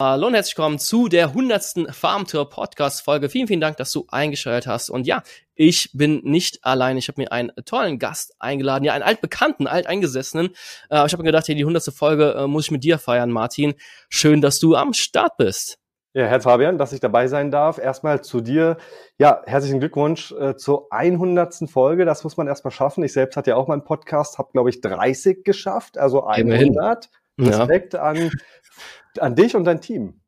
Hallo und herzlich willkommen zu der 100. Farmtour Podcast Folge. Vielen, vielen Dank, dass du eingeschaltet hast. Und ja, ich bin nicht allein. Ich habe mir einen tollen Gast eingeladen, ja, einen altbekannten, alteingesessenen. Äh, ich habe mir gedacht, hey, die 100. Folge äh, muss ich mit dir feiern, Martin. Schön, dass du am Start bist. Ja, Herr Fabian, dass ich dabei sein darf. Erstmal zu dir. Ja, herzlichen Glückwunsch äh, zur 100. Folge. Das muss man erstmal schaffen. Ich selbst hatte ja auch meinen Podcast, habe, glaube ich, 30 geschafft, also 100. Immerhin. Respekt ja. an an dich und dein Team.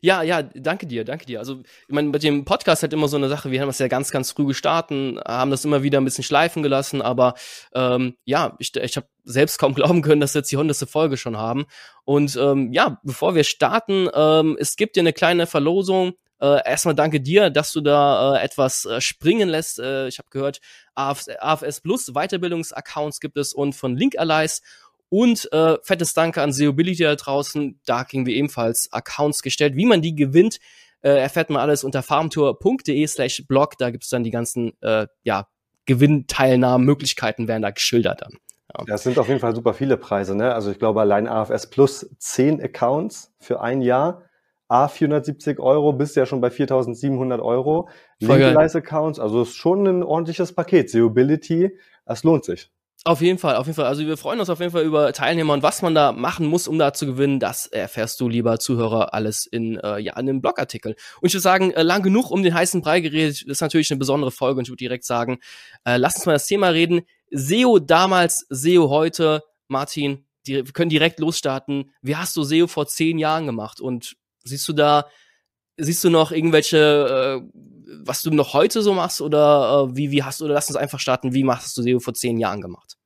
Ja, ja, danke dir, danke dir. Also, ich meine, mit dem Podcast halt immer so eine Sache, wir haben das ja ganz, ganz früh gestartet, haben das immer wieder ein bisschen schleifen gelassen, aber ähm, ja, ich, ich habe selbst kaum glauben können, dass wir jetzt die hundertste Folge schon haben. Und ähm, ja, bevor wir starten, ähm, es gibt ja eine kleine Verlosung. Äh, erstmal danke dir, dass du da äh, etwas äh, springen lässt. Äh, ich habe gehört, AFS, AFS Plus Weiterbildungsaccounts gibt es und von Link Allies. Und äh, fettes Danke an SEObility da draußen. Da kriegen wir ebenfalls Accounts gestellt. Wie man die gewinnt, äh, erfährt man alles unter farmtour.de slash blog. Da gibt's dann die ganzen äh, ja, Gewinnteilnahmen, Möglichkeiten werden da geschildert dann. Ja. Das sind auf jeden Fall super viele Preise. Ne? Also ich glaube allein AFS Plus 10 Accounts für ein Jahr. A 470 Euro, bist ja schon bei 4700 Euro. Legalize Accounts, also ist schon ein ordentliches Paket. SEObility, das lohnt sich. Auf jeden Fall, auf jeden Fall. Also wir freuen uns auf jeden Fall über Teilnehmer und was man da machen muss, um da zu gewinnen, das erfährst du, lieber Zuhörer, alles in, äh, ja, in einem Blogartikel. Und ich würde sagen, äh, lang genug um den heißen Brei geredet, das ist natürlich eine besondere Folge und ich würde direkt sagen, äh, lass uns mal das Thema reden. SEO damals, SEO heute. Martin, die, wir können direkt losstarten. Wie hast du SEO vor zehn Jahren gemacht? Und siehst du da, siehst du noch irgendwelche, äh, was du noch heute so machst oder äh, wie, wie hast du, oder lass uns einfach starten, wie machst du SEO vor zehn Jahren gemacht?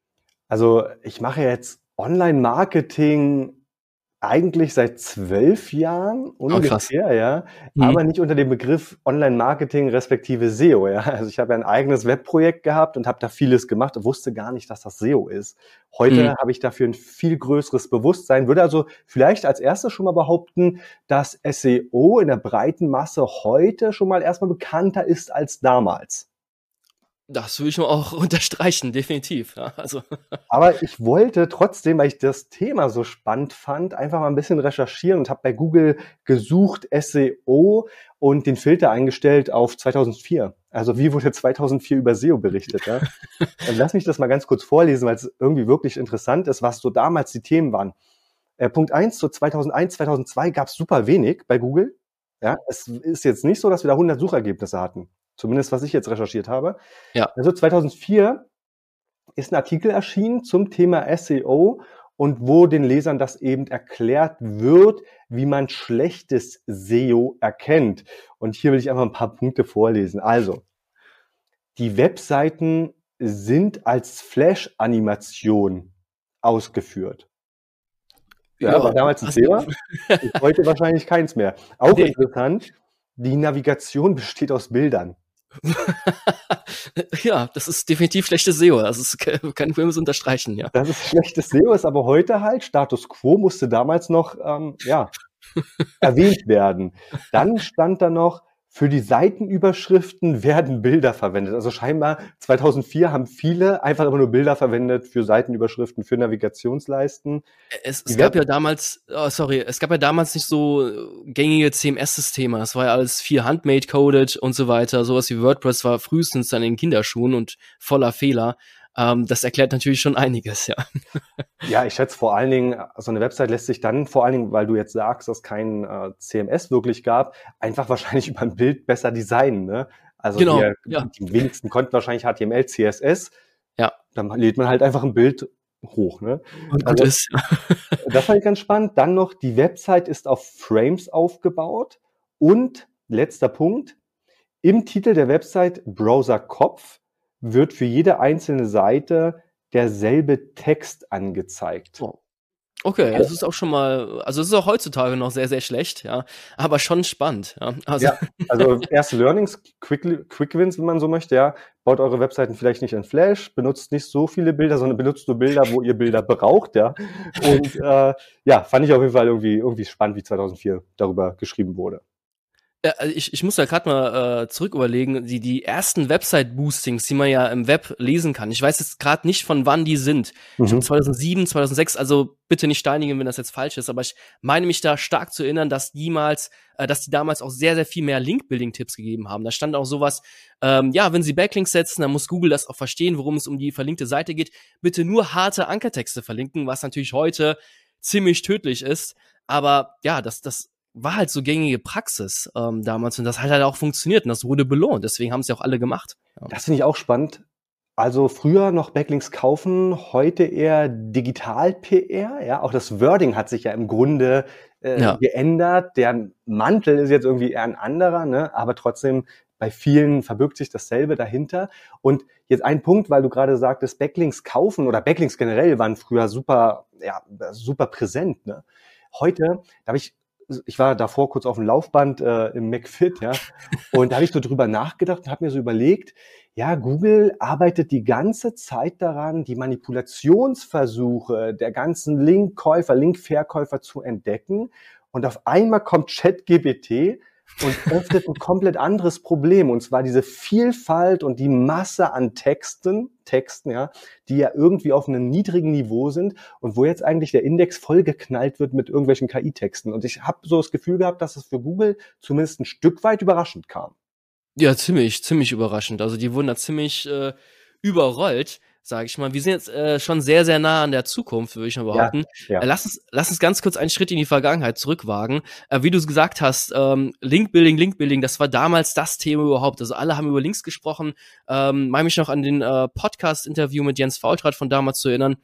Also ich mache jetzt Online-Marketing eigentlich seit zwölf Jahren oh, ungefähr, oh, ja, mhm. aber nicht unter dem Begriff Online-Marketing respektive SEO, ja. Also ich habe ja ein eigenes Webprojekt gehabt und habe da vieles gemacht und wusste gar nicht, dass das SEO ist. Heute mhm. habe ich dafür ein viel größeres Bewusstsein, würde also vielleicht als erstes schon mal behaupten, dass SEO in der breiten Masse heute schon mal erstmal bekannter ist als damals. Das würde ich nur auch unterstreichen, definitiv. Ja, also. Aber ich wollte trotzdem, weil ich das Thema so spannend fand, einfach mal ein bisschen recherchieren und habe bei Google gesucht SEO und den Filter eingestellt auf 2004. Also wie wurde 2004 über SEO berichtet? Ja? Dann lass mich das mal ganz kurz vorlesen, weil es irgendwie wirklich interessant ist, was so damals die Themen waren. Äh, Punkt eins: so 2001, 2002 gab es super wenig bei Google. Ja, es ist jetzt nicht so, dass wir da 100 Suchergebnisse hatten. Zumindest was ich jetzt recherchiert habe. Ja. Also 2004 ist ein Artikel erschienen zum Thema SEO und wo den Lesern das eben erklärt wird, wie man schlechtes SEO erkennt. Und hier will ich einfach ein paar Punkte vorlesen. Also, die Webseiten sind als Flash-Animation ausgeführt. Ja, ja, war damals ein Thema. heute wahrscheinlich keins mehr. Auch nee. interessant, die Navigation besteht aus Bildern. ja, das ist definitiv schlechtes SEO. Das ist kein Film zu unterstreichen, ja. Das ist schlechtes SEO, ist aber heute halt Status Quo musste damals noch ähm, ja, erwähnt werden. Dann stand da noch für die Seitenüberschriften werden Bilder verwendet. Also scheinbar 2004 haben viele einfach immer nur Bilder verwendet für Seitenüberschriften, für Navigationsleisten. Es, es gab ja damals, oh, sorry, es gab ja damals nicht so gängige CMS-Systeme. Es war ja alles viel handmade-coded und so weiter. Sowas wie WordPress war frühestens dann in Kinderschuhen und voller Fehler. Ähm, das erklärt natürlich schon einiges, ja. Ja, ich schätze vor allen Dingen, so eine Website lässt sich dann, vor allen Dingen, weil du jetzt sagst, dass kein äh, CMS wirklich gab, einfach wahrscheinlich über ein Bild besser designen. Ne? Also genau, wir, ja. die wenigsten konnten wahrscheinlich HTML, CSS. Ja. Dann lädt man halt einfach ein Bild hoch. Ne? Und also, ist. das fand ich ganz spannend. Dann noch, die Website ist auf Frames aufgebaut und letzter Punkt, im Titel der Website Browser Kopf wird für jede einzelne Seite derselbe Text angezeigt. Oh. Okay, das ist auch schon mal, also es ist auch heutzutage noch sehr, sehr schlecht, ja, aber schon spannend, ja. Also, ja, also erste Learnings, Quick, Quick Wins, wenn man so möchte, ja. Baut eure Webseiten vielleicht nicht in Flash, benutzt nicht so viele Bilder, sondern benutzt nur Bilder, wo ihr Bilder braucht, ja. Und äh, ja, fand ich auf jeden Fall irgendwie, irgendwie spannend, wie 2004 darüber geschrieben wurde. Äh, also ich, ich muss da gerade mal äh, zurück überlegen, die, die ersten Website-Boostings, die man ja im Web lesen kann. Ich weiß jetzt gerade nicht, von wann die sind. Mhm. Ich 2007, 2006, also bitte nicht steinigen, wenn das jetzt falsch ist, aber ich meine mich da stark zu erinnern, dass niemals, äh, dass die damals auch sehr, sehr viel mehr Link-Building-Tipps gegeben haben. Da stand auch sowas, ähm, ja, wenn Sie Backlinks setzen, dann muss Google das auch verstehen, worum es um die verlinkte Seite geht. Bitte nur harte Ankertexte verlinken, was natürlich heute ziemlich tödlich ist. Aber ja, das, das war halt so gängige Praxis ähm, damals und das hat halt auch funktioniert und das wurde belohnt. Deswegen haben es ja auch alle gemacht. Ja. Das finde ich auch spannend. Also früher noch Backlinks kaufen, heute eher Digital-PR. Ja, auch das Wording hat sich ja im Grunde äh, ja. geändert. Der Mantel ist jetzt irgendwie eher ein anderer, ne? aber trotzdem bei vielen verbirgt sich dasselbe dahinter. Und jetzt ein Punkt, weil du gerade sagtest, Backlinks kaufen oder Backlinks generell waren früher super, ja, super präsent. Ne? Heute, da habe ich ich war davor kurz auf dem Laufband äh, im McFit, ja, und da habe ich so drüber nachgedacht und habe mir so überlegt, ja, Google arbeitet die ganze Zeit daran, die Manipulationsversuche der ganzen Linkkäufer, Linkverkäufer zu entdecken. Und auf einmal kommt ChatGPT und öffnet ein komplett anderes Problem. Und zwar diese Vielfalt und die Masse an Texten, Texten, ja, die ja irgendwie auf einem niedrigen Niveau sind und wo jetzt eigentlich der Index vollgeknallt wird mit irgendwelchen KI-Texten. Und ich habe so das Gefühl gehabt, dass es für Google zumindest ein Stück weit überraschend kam. Ja, ziemlich, ziemlich überraschend. Also die wurden da ziemlich äh, überrollt sage ich mal. Wir sind jetzt äh, schon sehr, sehr nah an der Zukunft, würde ich mal behaupten. Ja, ja. Äh, lass, uns, lass uns ganz kurz einen Schritt in die Vergangenheit zurückwagen. Äh, wie du es gesagt hast, ähm, Link-Building, Link-Building, das war damals das Thema überhaupt. Also alle haben über Links gesprochen. Ähm, meine mich noch an den äh, Podcast-Interview mit Jens Faultrat von damals zu erinnern.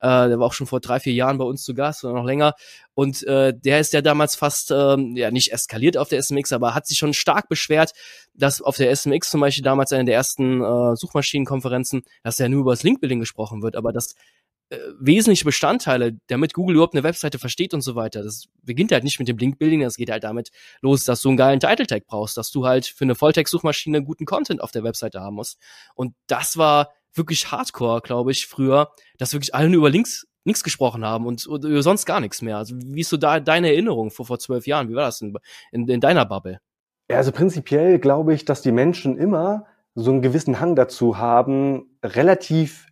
Äh, der war auch schon vor drei, vier Jahren bei uns zu Gast oder noch länger. Und äh, der ist ja damals fast ähm, ja nicht eskaliert auf der SMX, aber hat sich schon stark beschwert, dass auf der SMX zum Beispiel damals eine der ersten äh, Suchmaschinenkonferenzen, dass ja nur über das Linkbuilding gesprochen wird, aber dass äh, wesentliche Bestandteile, damit Google überhaupt eine Webseite versteht und so weiter. Das beginnt halt nicht mit dem Linkbuilding, das geht halt damit los, dass du einen geilen Title Tag brauchst, dass du halt für eine Volltext-Suchmaschine guten Content auf der Webseite haben musst. Und das war wirklich Hardcore, glaube ich, früher, dass wirklich alle nur über Links nichts gesprochen haben und, und sonst gar nichts mehr. Also wie ist so da deine Erinnerung vor vor zwölf Jahren? Wie war das in, in, in deiner Bubble? Ja, also prinzipiell glaube ich, dass die Menschen immer so einen gewissen Hang dazu haben, relativ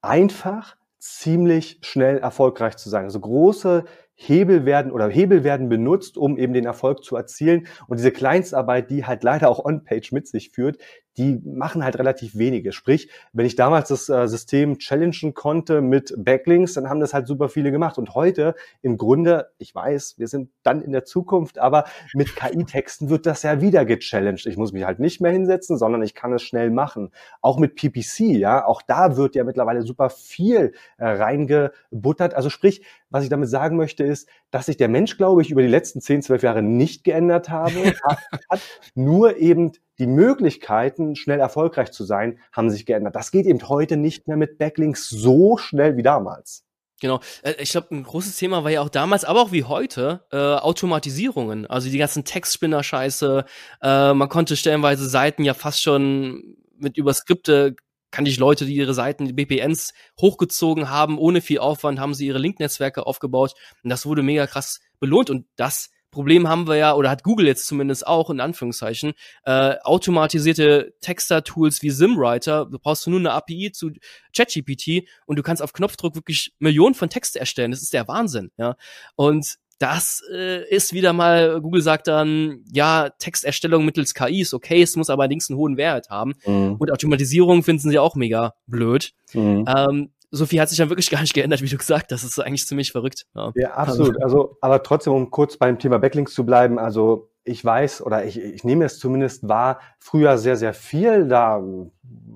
einfach, ziemlich schnell erfolgreich zu sein. Also große Hebel werden oder Hebel werden benutzt, um eben den Erfolg zu erzielen. Und diese Kleinstarbeit, die halt leider auch On-Page mit sich führt, die machen halt relativ wenige. Sprich, wenn ich damals das äh, System challengen konnte mit Backlinks, dann haben das halt super viele gemacht. Und heute im Grunde, ich weiß, wir sind dann in der Zukunft, aber mit KI-Texten wird das ja wieder gechallenged. Ich muss mich halt nicht mehr hinsetzen, sondern ich kann es schnell machen. Auch mit PPC, ja, auch da wird ja mittlerweile super viel äh, reingebuttert. Also sprich, was ich damit sagen möchte, ist, dass sich der Mensch, glaube ich, über die letzten 10, 12 Jahre nicht geändert habe, hat nur eben die Möglichkeiten, schnell erfolgreich zu sein, haben sich geändert. Das geht eben heute nicht mehr mit Backlinks so schnell wie damals. Genau. Äh, ich glaube, ein großes Thema war ja auch damals, aber auch wie heute, äh, Automatisierungen. Also die ganzen Textspinner-Scheiße. Äh, man konnte stellenweise Seiten ja fast schon mit über Skripte kannte ich Leute, die ihre Seiten, die BPNs hochgezogen haben, ohne viel Aufwand, haben sie ihre Link-Netzwerke aufgebaut und das wurde mega krass belohnt und das Problem haben wir ja, oder hat Google jetzt zumindest auch, in Anführungszeichen, äh, automatisierte Texter-Tools wie Simwriter. Du brauchst nur eine API zu ChatGPT und du kannst auf Knopfdruck wirklich Millionen von Text erstellen. Das ist der Wahnsinn, ja. Und das äh, ist wieder mal, Google sagt dann, ja, Texterstellung mittels KI ist okay, es muss aber allerdings einen hohen Wert haben. Mhm. Und Automatisierung finden sie auch mega blöd. Mhm. Ähm, so viel hat sich ja wirklich gar nicht geändert, wie du gesagt hast. Das ist eigentlich ziemlich verrückt. Ja, ja absolut. Also, aber trotzdem, um kurz beim Thema Backlinks zu bleiben, also ich weiß oder ich, ich nehme es zumindest wahr, früher sehr, sehr viel. Da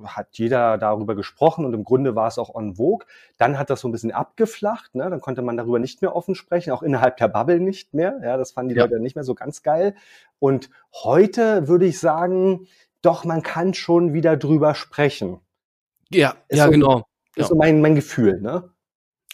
hat jeder darüber gesprochen und im Grunde war es auch on vogue. Dann hat das so ein bisschen abgeflacht. Ne? Dann konnte man darüber nicht mehr offen sprechen, auch innerhalb der Bubble nicht mehr. Ja, das fanden die ja. Leute nicht mehr so ganz geil. Und heute würde ich sagen, doch, man kann schon wieder drüber sprechen. Ja, ist ja, so, genau. Das ist so mein, mein Gefühl, ne?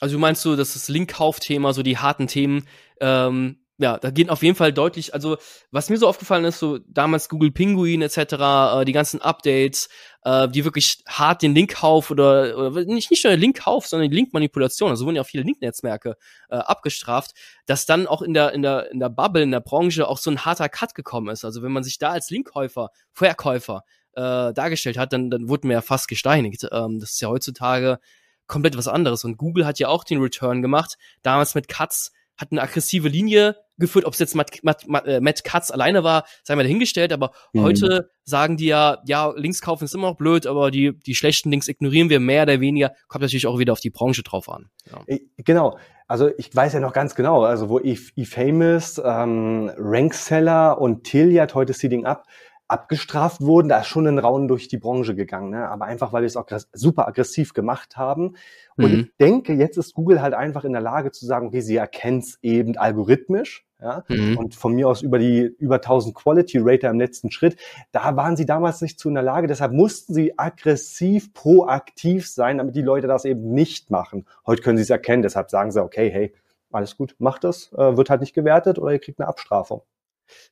Also du meinst so, dass das Link-Kauf-Thema, so die harten Themen, ähm, ja, da gehen auf jeden Fall deutlich, also was mir so aufgefallen ist, so damals Google Pinguin etc., äh, die ganzen Updates, äh, die wirklich hart den Linkkauf oder, oder nicht, nicht nur den Linkkauf, sondern die Linkmanipulation, also wurden ja auch viele Linknetzwerke äh, abgestraft, dass dann auch in der, in der, in der Bubble, in der Branche auch so ein harter Cut gekommen ist. Also wenn man sich da als Linkkäufer, Verkäufer äh, dargestellt hat, dann, dann wurde man ja fast gesteinigt. Ähm, das ist ja heutzutage komplett was anderes. Und Google hat ja auch den Return gemacht, damals mit Cuts, hat eine aggressive Linie geführt, ob es jetzt Matt, Matt, Matt, äh, Matt Katz alleine war, sei mal dahingestellt, aber mhm. heute sagen die ja, ja, Links kaufen ist immer noch blöd, aber die, die schlechten Links ignorieren wir mehr oder weniger, kommt natürlich auch wieder auf die Branche drauf an. Ja. Genau. Also ich weiß ja noch ganz genau, also wo eFamous, ähm, Rankseller und Tiliat heute Seeding Up abgestraft wurden, da ist schon ein Raun durch die Branche gegangen, ne? aber einfach, weil wir es auch super aggressiv gemacht haben. Und mhm. ich denke, jetzt ist Google halt einfach in der Lage zu sagen, okay, sie erkennt es eben algorithmisch, ja, mhm. und von mir aus über die über 1000 Quality Rater im letzten Schritt, da waren sie damals nicht zu in der Lage, deshalb mussten sie aggressiv, proaktiv sein, damit die Leute das eben nicht machen. Heute können sie es erkennen, deshalb sagen sie, okay, hey, alles gut, macht das, äh, wird halt nicht gewertet oder ihr kriegt eine Abstrafung.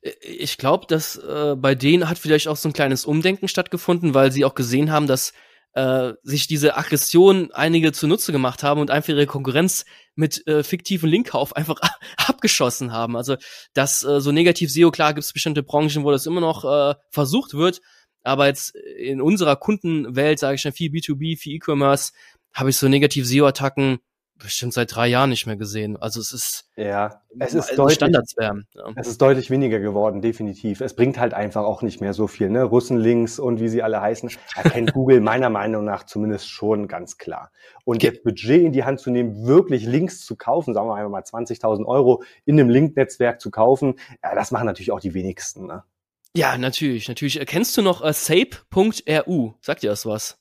Äh, ich glaube, dass äh, bei denen hat vielleicht auch so ein kleines Umdenken stattgefunden, weil sie auch gesehen haben, dass äh, sich diese Aggression einige zunutze gemacht haben und einfach ihre Konkurrenz mit äh, fiktiven Linkkauf einfach abgeschossen haben. Also das äh, so negativ SEO, klar gibt es bestimmte Branchen, wo das immer noch äh, versucht wird, aber jetzt in unserer Kundenwelt, sage ich schon, viel B2B, viel E-Commerce, habe ich so negativ SEO-Attacken bestimmt seit drei Jahren nicht mehr gesehen. Also es ist ja, es ist deutlich, Standards werden. Ja. Es ist deutlich weniger geworden, definitiv. Es bringt halt einfach auch nicht mehr so viel. Ne? Russenlinks und wie sie alle heißen, erkennt Google meiner Meinung nach zumindest schon ganz klar. Und okay. jetzt Budget in die Hand zu nehmen, wirklich Links zu kaufen, sagen wir einfach mal 20.000 Euro in einem Linknetzwerk zu kaufen, ja, das machen natürlich auch die wenigsten. Ne? Ja, natürlich, natürlich. Kennst du noch uh, sape.ru? Sagt dir das was?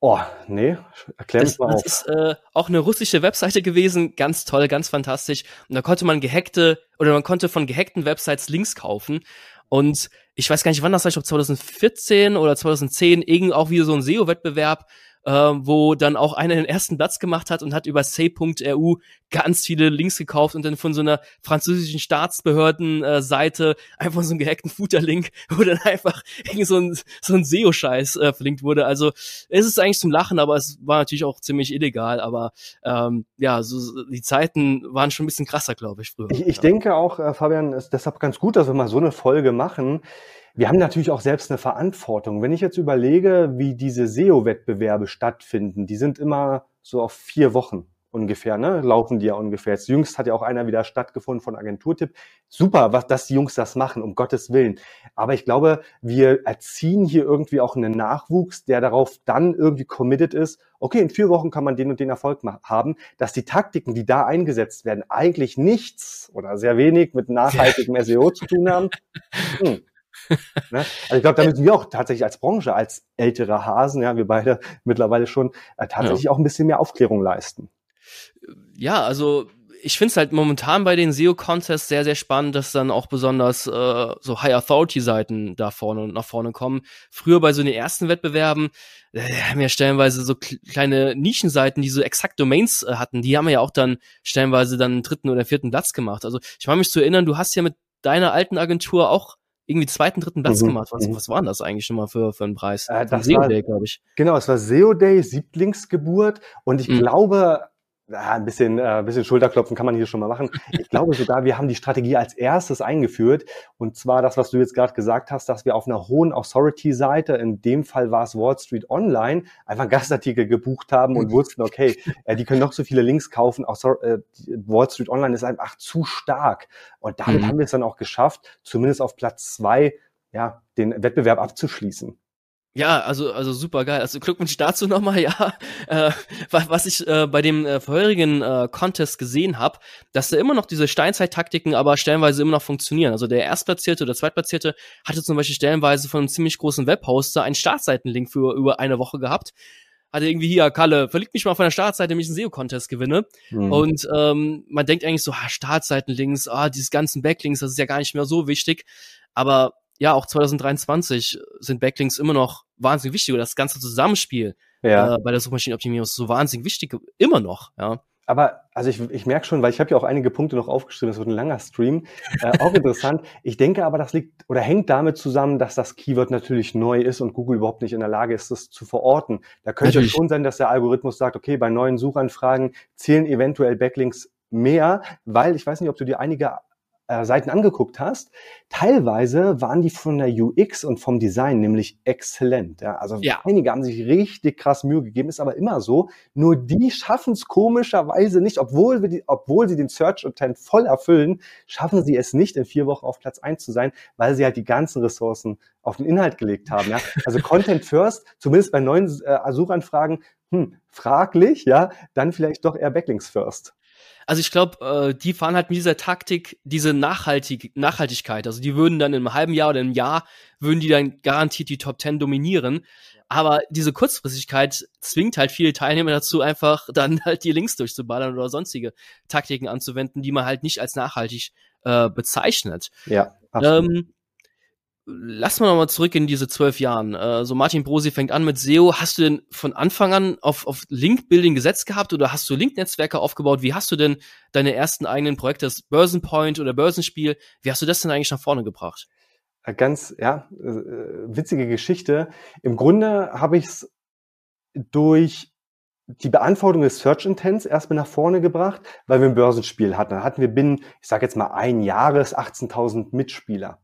Oh, nee, erklär das, mal das auf. ist äh, auch eine russische Webseite gewesen, ganz toll, ganz fantastisch. Und da konnte man gehackte oder man konnte von gehackten Websites Links kaufen. Und ich weiß gar nicht, wann das war, ich glaube 2014 oder 2010, irgend auch wieder so ein SEO-Wettbewerb, äh, wo dann auch einer den ersten Platz gemacht hat und hat über say.ru ganz viele Links gekauft und dann von so einer französischen Staatsbehörden-Seite äh, einfach so einen gehackten Footer-Link, wo dann einfach irgend so ein, so ein SEO-Scheiß äh, verlinkt wurde. Also es ist eigentlich zum Lachen, aber es war natürlich auch ziemlich illegal. Aber ähm, ja, so, die Zeiten waren schon ein bisschen krasser, glaube ich, früher. Ich, ich denke auch, äh, Fabian, ist deshalb ganz gut, dass wir mal so eine Folge machen wir haben natürlich auch selbst eine Verantwortung. Wenn ich jetzt überlege, wie diese SEO-Wettbewerbe stattfinden, die sind immer so auf vier Wochen ungefähr, ne? Laufen die ja ungefähr. Jetzt jüngst hat ja auch einer wieder stattgefunden von Agenturtipp. Super, was, dass die Jungs das machen, um Gottes Willen. Aber ich glaube, wir erziehen hier irgendwie auch einen Nachwuchs, der darauf dann irgendwie committed ist, okay, in vier Wochen kann man den und den Erfolg haben, dass die Taktiken, die da eingesetzt werden, eigentlich nichts oder sehr wenig mit nachhaltigem SEO zu tun haben. Hm. ne? Also ich glaube, da müssen wir auch tatsächlich als Branche, als ältere Hasen, ja, wir beide mittlerweile schon, äh, tatsächlich ja. auch ein bisschen mehr Aufklärung leisten. Ja, also ich finde es halt momentan bei den SEO-Contests sehr, sehr spannend, dass dann auch besonders äh, so High-Authority-Seiten da vorne und nach vorne kommen. Früher bei so den ersten Wettbewerben äh, haben ja stellenweise so kleine Nischenseiten, die so exakt Domains äh, hatten, die haben ja auch dann stellenweise dann einen dritten oder vierten Platz gemacht. Also ich meine mich zu erinnern, du hast ja mit deiner alten Agentur auch irgendwie zweiten, dritten Platz mhm. gemacht. Was, mhm. was war denn das eigentlich schon mal für, für einen Preis? Äh, das SEO Day, glaube ich. Genau, es war SEO Day, Sieblingsgeburt und ich mhm. glaube, ja, ein bisschen, äh, ein bisschen Schulterklopfen kann man hier schon mal machen. Ich glaube sogar, wir haben die Strategie als erstes eingeführt. Und zwar das, was du jetzt gerade gesagt hast, dass wir auf einer hohen Authority-Seite, in dem Fall war es Wall Street Online, einfach Gastartikel gebucht haben und wussten, okay, äh, die können noch so viele Links kaufen. Author äh, Wall Street Online ist einfach zu stark. Und damit mhm. haben wir es dann auch geschafft, zumindest auf Platz zwei, ja, den Wettbewerb abzuschließen. Ja, also also super geil. Also Glückwunsch dazu nochmal, ja. Äh, was ich äh, bei dem äh, vorherigen äh, Contest gesehen habe, dass da immer noch diese Steinzeit-Taktiken aber stellenweise immer noch funktionieren. Also der Erstplatzierte oder Zweitplatzierte hatte zum Beispiel stellenweise von einem ziemlich großen Webhoster einen Startseitenlink für über eine Woche gehabt. Hatte irgendwie hier, Kalle, verlinkt mich mal von der Startseite, damit ich einen SEO-Contest gewinne. Mhm. Und ähm, man denkt eigentlich so, ah, Startseitenlinks, ah, diese ganzen Backlinks, das ist ja gar nicht mehr so wichtig. Aber ja, auch 2023 sind Backlinks immer noch wahnsinnig wichtig oder das ganze Zusammenspiel ja. äh, bei der Suchmaschinenoptimierung ist so wahnsinnig wichtig, immer noch, ja. aber also ich, ich merke schon, weil ich habe ja auch einige Punkte noch aufgeschrieben, das wird ein langer Stream, äh, auch interessant. Ich denke aber, das liegt oder hängt damit zusammen, dass das Keyword natürlich neu ist und Google überhaupt nicht in der Lage ist, das zu verorten. Da könnte es schon sein, dass der Algorithmus sagt, okay, bei neuen Suchanfragen zählen eventuell Backlinks mehr, weil ich weiß nicht, ob du dir einige äh, Seiten angeguckt hast, teilweise waren die von der UX und vom Design nämlich exzellent. Ja? Also ja. einige haben sich richtig krass Mühe gegeben, ist aber immer so. Nur die schaffen es komischerweise nicht, obwohl, wir die, obwohl sie den Search Intent voll erfüllen, schaffen sie es nicht, in vier Wochen auf Platz eins zu sein, weil sie halt die ganzen Ressourcen auf den Inhalt gelegt haben. Ja? Also Content First, zumindest bei neuen äh, Suchanfragen, hm, fraglich, ja, dann vielleicht doch eher Backlinks First. Also ich glaube, äh, die fahren halt mit dieser Taktik diese Nachhaltig Nachhaltigkeit. Also die würden dann in einem halben Jahr oder einem Jahr würden die dann garantiert die Top Ten dominieren. Aber diese Kurzfristigkeit zwingt halt viele Teilnehmer dazu, einfach dann halt die Links durchzuballern oder sonstige Taktiken anzuwenden, die man halt nicht als nachhaltig äh, bezeichnet. Ja. Absolut. Ähm, lass mal nochmal zurück in diese zwölf Jahren. Äh, so Martin Brosi fängt an mit SEO. Hast du denn von Anfang an auf, auf Link-Building gesetzt gehabt oder hast du Link-Netzwerke aufgebaut? Wie hast du denn deine ersten eigenen Projekte, das Börsenpoint oder Börsenspiel, wie hast du das denn eigentlich nach vorne gebracht? Äh, ganz, ja, äh, witzige Geschichte. Im Grunde habe ich es durch die Beantwortung des Search Intents erstmal nach vorne gebracht, weil wir ein Börsenspiel hatten. Da hatten wir binnen, ich sage jetzt mal ein Jahres 18.000 Mitspieler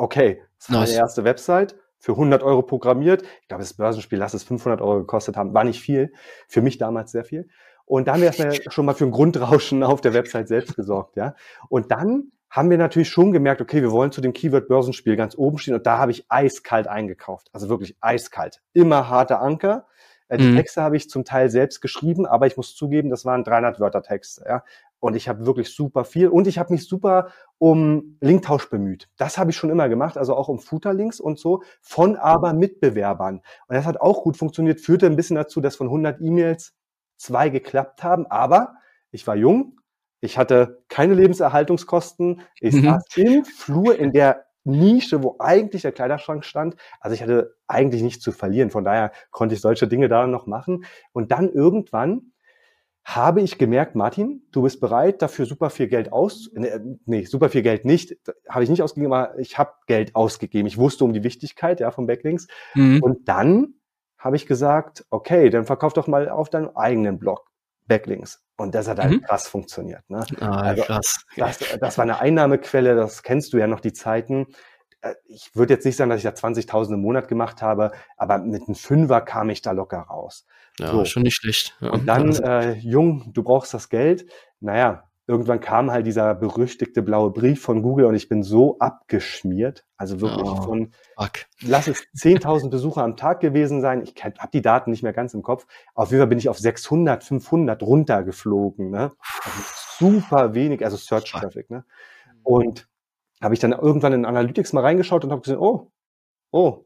okay, das war nice. meine erste Website, für 100 Euro programmiert. Ich glaube, das Börsenspiel, lass es 500 Euro gekostet haben, war nicht viel. Für mich damals sehr viel. Und da haben wir erstmal schon mal für ein Grundrauschen auf der Website selbst gesorgt, ja. Und dann haben wir natürlich schon gemerkt, okay, wir wollen zu dem Keyword Börsenspiel ganz oben stehen und da habe ich eiskalt eingekauft. Also wirklich eiskalt. Immer harte Anker. Äh, die mhm. Texte habe ich zum Teil selbst geschrieben, aber ich muss zugeben, das waren 300 Wörter Texte. Ja? Und ich habe wirklich super viel und ich habe mich super um Linktausch bemüht. Das habe ich schon immer gemacht, also auch um Footer-Links und so, von aber Mitbewerbern. Und das hat auch gut funktioniert, führte ein bisschen dazu, dass von 100 E-Mails zwei geklappt haben, aber ich war jung, ich hatte keine Lebenserhaltungskosten, ich mhm. saß im Flur in der Nische, wo eigentlich der Kleiderschrank stand. Also ich hatte eigentlich nichts zu verlieren. Von daher konnte ich solche Dinge da noch machen. Und dann irgendwann habe ich gemerkt, Martin, du bist bereit, dafür super viel Geld aus, nee, super viel Geld nicht, habe ich nicht ausgegeben, aber ich habe Geld ausgegeben. Ich wusste um die Wichtigkeit, ja, von Backlinks. Mhm. Und dann habe ich gesagt, okay, dann verkauf doch mal auf deinem eigenen Blog Backlinks. Und das hat halt mhm. krass funktioniert. Ne? Ah, also, krass. Das, das war eine Einnahmequelle, das kennst du ja noch die Zeiten. Äh, ich würde jetzt nicht sagen, dass ich da 20.000 im Monat gemacht habe, aber mit einem Fünfer kam ich da locker raus. Ja, so. schon nicht schlecht. Ja. Und dann, äh, Jung, du brauchst das Geld. Naja, irgendwann kam halt dieser berüchtigte blaue Brief von Google und ich bin so abgeschmiert. Also wirklich oh, von, fuck. lass es 10.000 Besucher am Tag gewesen sein. Ich habe die Daten nicht mehr ganz im Kopf. Auf jeden Fall bin ich auf 600, 500 runtergeflogen. Ne? Also super wenig, also Search Traffic. Ne? Und habe ich dann irgendwann in Analytics mal reingeschaut und habe gesehen, oh, oh,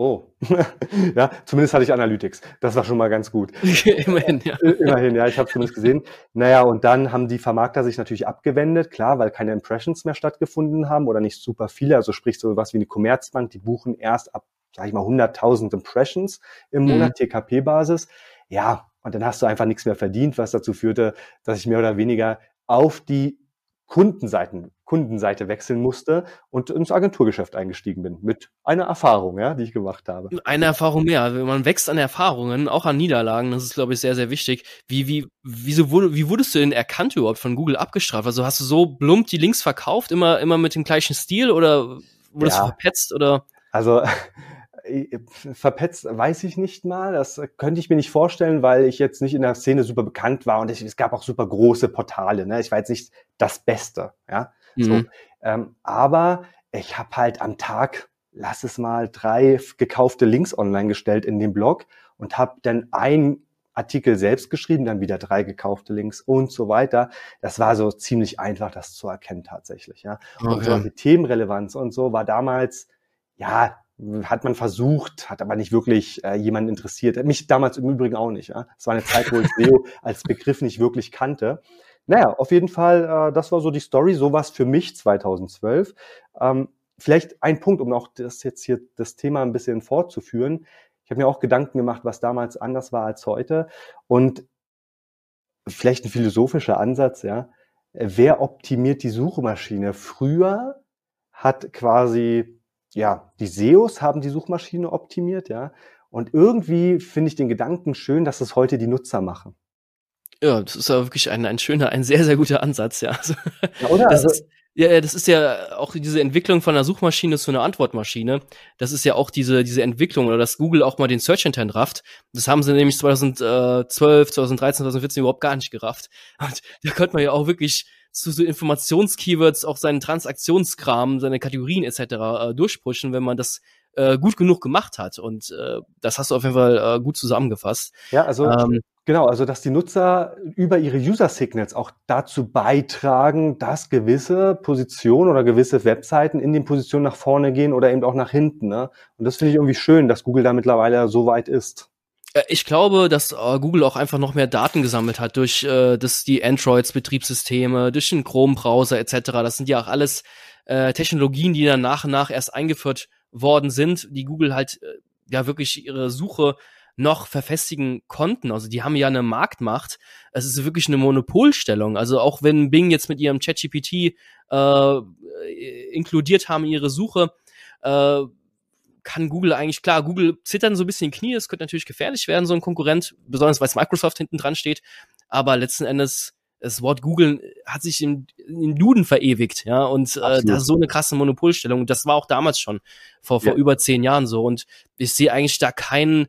Oh, ja, zumindest hatte ich Analytics. Das war schon mal ganz gut. Immerhin, ja. Äh, immerhin, ja, ich habe zumindest gesehen. Naja, und dann haben die Vermarkter sich natürlich abgewendet, klar, weil keine Impressions mehr stattgefunden haben oder nicht super viele. Also sprich so was wie eine Commerzbank, die buchen erst ab, sag ich mal, 100.000 Impressions im mhm. Monat, mhm. TKP-Basis. Ja, und dann hast du einfach nichts mehr verdient, was dazu führte, dass ich mehr oder weniger auf die Kundenseiten, Kundenseite wechseln musste und ins Agenturgeschäft eingestiegen bin. Mit einer Erfahrung, ja, die ich gemacht habe. Eine Erfahrung mehr. Man wächst an Erfahrungen, auch an Niederlagen. Das ist, glaube ich, sehr, sehr wichtig. Wie, wie, wieso wurde, wie wurdest du denn erkannt überhaupt von Google abgestraft? Also hast du so plump die Links verkauft, immer, immer mit dem gleichen Stil oder wurdest ja. du verpetzt oder? Also, verpetzt weiß ich nicht mal. Das könnte ich mir nicht vorstellen, weil ich jetzt nicht in der Szene super bekannt war und ich, es gab auch super große Portale. Ne? Ich war jetzt nicht das Beste. Ja, mhm. so, ähm, aber ich habe halt am Tag, lass es mal, drei gekaufte Links online gestellt in dem Blog und habe dann ein Artikel selbst geschrieben, dann wieder drei gekaufte Links und so weiter. Das war so ziemlich einfach, das zu erkennen tatsächlich. Ja. Okay. Und so die Themenrelevanz und so war damals, ja, hat man versucht, hat aber nicht wirklich äh, jemanden interessiert. Mich damals im Übrigen auch nicht. Ja? Es war eine Zeit, wo ich SEO als Begriff nicht wirklich kannte. Naja, auf jeden Fall, äh, das war so die Story, sowas für mich 2012. Ähm, vielleicht ein Punkt, um auch das jetzt hier das Thema ein bisschen fortzuführen. Ich habe mir auch Gedanken gemacht, was damals anders war als heute. Und vielleicht ein philosophischer Ansatz, ja. Wer optimiert die Suchmaschine? Früher hat quasi, ja, die SEOs haben die Suchmaschine optimiert, ja. Und irgendwie finde ich den Gedanken schön, dass es heute die Nutzer machen. Ja, das ist ja wirklich ein, ein schöner, ein sehr, sehr guter Ansatz, ja. Also, ja oder? Das also, ist, ja, das ist ja auch diese Entwicklung von einer Suchmaschine zu einer Antwortmaschine. Das ist ja auch diese, diese Entwicklung oder dass Google auch mal den Search Intent rafft. Das haben sie nämlich 2012, 2013, 2014 überhaupt gar nicht gerafft. Und da könnte man ja auch wirklich zu so Informationskeywords auch seinen Transaktionskram, seine Kategorien etc. Äh, durchpushen, wenn man das äh, gut genug gemacht hat. Und äh, das hast du auf jeden Fall äh, gut zusammengefasst. Ja, also ähm, Genau, also dass die Nutzer über ihre User Signals auch dazu beitragen, dass gewisse Positionen oder gewisse Webseiten in den Positionen nach vorne gehen oder eben auch nach hinten. Ne? Und das finde ich irgendwie schön, dass Google da mittlerweile so weit ist. Äh, ich glaube, dass äh, Google auch einfach noch mehr Daten gesammelt hat durch äh, das, die Androids Betriebssysteme, durch den Chrome Browser etc. Das sind ja auch alles äh, Technologien, die dann nach und nach erst eingeführt worden sind, die Google halt äh, ja wirklich ihre Suche noch verfestigen konnten. Also die haben ja eine Marktmacht. Es ist wirklich eine Monopolstellung. Also auch wenn Bing jetzt mit ihrem ChatGPT äh, inkludiert haben ihre Suche, äh, kann Google eigentlich, klar, Google zittern so ein bisschen in Knie, es könnte natürlich gefährlich werden, so ein Konkurrent, besonders weil Microsoft hinten dran steht, aber letzten Endes das Wort Google hat sich in, in Duden verewigt, ja, und äh, das ist so eine krasse Monopolstellung. Das war auch damals schon vor, vor ja. über zehn Jahren so. Und ich sehe eigentlich da keinen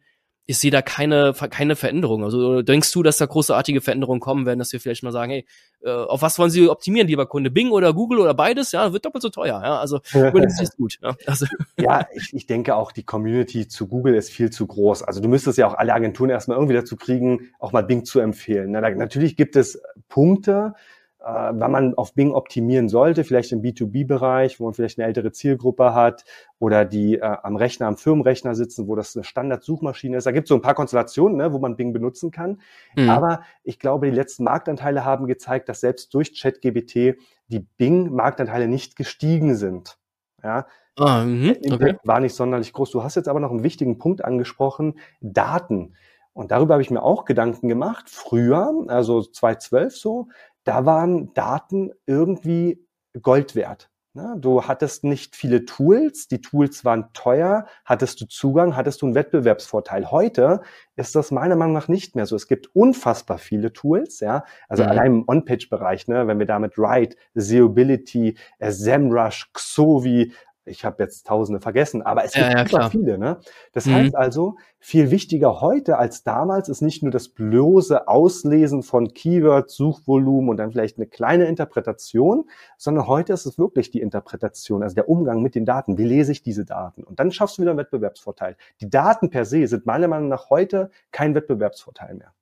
ich sehe da keine, keine Veränderung. Also denkst du, dass da großartige Veränderungen kommen werden, dass wir vielleicht mal sagen, hey, äh, auf was wollen Sie optimieren, lieber Kunde? Bing oder Google oder beides? Ja, wird doppelt so teuer. Ja, also überlegen Sie es gut. Ja, also. ja ich, ich denke auch, die Community zu Google ist viel zu groß. Also du müsstest ja auch alle Agenturen erstmal irgendwie dazu kriegen, auch mal Bing zu empfehlen. Na, da, natürlich gibt es Punkte, äh, wann man auf Bing optimieren sollte, vielleicht im B2B-Bereich, wo man vielleicht eine ältere Zielgruppe hat oder die äh, am Rechner, am Firmenrechner sitzen, wo das eine Standard-Suchmaschine ist. Da gibt es so ein paar Konstellationen, ne, wo man Bing benutzen kann. Mhm. Aber ich glaube, die letzten Marktanteile haben gezeigt, dass selbst durch ChatGBT die Bing-Marktanteile nicht gestiegen sind. Ja, Ah, mh, okay. war nicht sonderlich groß. Du hast jetzt aber noch einen wichtigen Punkt angesprochen, Daten. Und darüber habe ich mir auch Gedanken gemacht. Früher, also 2012 so, da waren Daten irgendwie Gold wert. Ne? Du hattest nicht viele Tools, die Tools waren teuer, hattest du Zugang, hattest du einen Wettbewerbsvorteil. Heute ist das meiner Meinung nach nicht mehr so. Es gibt unfassbar viele Tools, ja, also mhm. allein im On-Page-Bereich, ne, wenn wir damit Write, Seeability, SEMrush, Xovi, ich habe jetzt Tausende vergessen, aber es gibt ja, super viele. Ne? Das mhm. heißt also, viel wichtiger heute als damals ist nicht nur das bloße Auslesen von Keywords, Suchvolumen und dann vielleicht eine kleine Interpretation, sondern heute ist es wirklich die Interpretation, also der Umgang mit den Daten. Wie lese ich diese Daten? Und dann schaffst du wieder einen Wettbewerbsvorteil. Die Daten per se sind meiner Meinung nach heute kein Wettbewerbsvorteil mehr.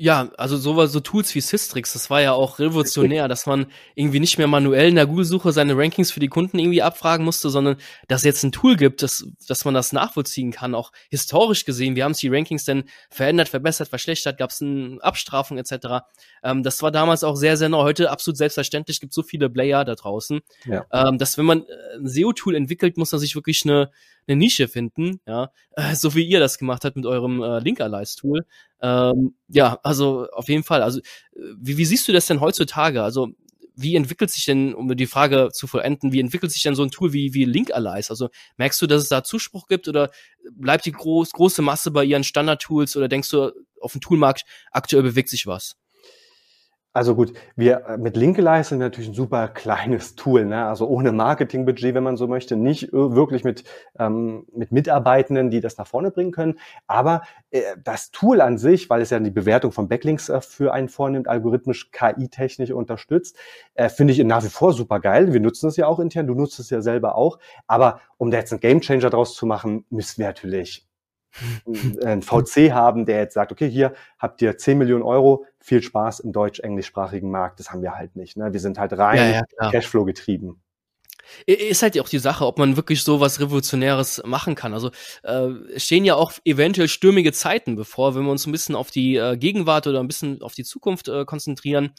Ja, also sowas, so Tools wie Systrix, das war ja auch revolutionär, dass man irgendwie nicht mehr manuell in der Google-Suche seine Rankings für die Kunden irgendwie abfragen musste, sondern dass es jetzt ein Tool gibt, dass, dass man das nachvollziehen kann, auch historisch gesehen. Wie haben sich die Rankings denn verändert, verbessert, verschlechtert? Gab es eine Abstrafung etc.? Ähm, das war damals auch sehr, sehr neu. Heute absolut selbstverständlich, gibt so viele Player da draußen, ja. ähm, dass wenn man äh, ein SEO-Tool entwickelt, muss man sich wirklich eine eine Nische finden, ja, äh, so wie ihr das gemacht habt mit eurem äh, Link-Allies-Tool. Ähm, ja, also auf jeden Fall. Also wie, wie siehst du das denn heutzutage? Also wie entwickelt sich denn, um die Frage zu vollenden, wie entwickelt sich denn so ein Tool wie, wie Link Allies? Also merkst du, dass es da Zuspruch gibt oder bleibt die groß, große Masse bei ihren Standard-Tools oder denkst du, auf dem Toolmarkt aktuell bewegt sich was? Also gut, wir äh, mit Linkelize sind natürlich ein super kleines Tool, ne? also ohne Marketingbudget, wenn man so möchte, nicht wirklich mit, ähm, mit Mitarbeitenden, die das nach vorne bringen können. Aber äh, das Tool an sich, weil es ja die Bewertung von Backlinks äh, für einen vornimmt, algorithmisch KI-technisch unterstützt, äh, finde ich nach wie vor super geil. Wir nutzen es ja auch intern, du nutzt es ja selber auch. Aber um da jetzt einen Gamechanger draus zu machen, müssen wir natürlich ein VC haben, der jetzt sagt, okay, hier habt ihr 10 Millionen Euro, viel Spaß im deutsch-englischsprachigen Markt. Das haben wir halt nicht. Ne? Wir sind halt rein ja, ja, Cashflow getrieben. Ist halt auch die Sache, ob man wirklich so was Revolutionäres machen kann. Also äh, stehen ja auch eventuell stürmige Zeiten bevor, wenn wir uns ein bisschen auf die äh, Gegenwart oder ein bisschen auf die Zukunft äh, konzentrieren.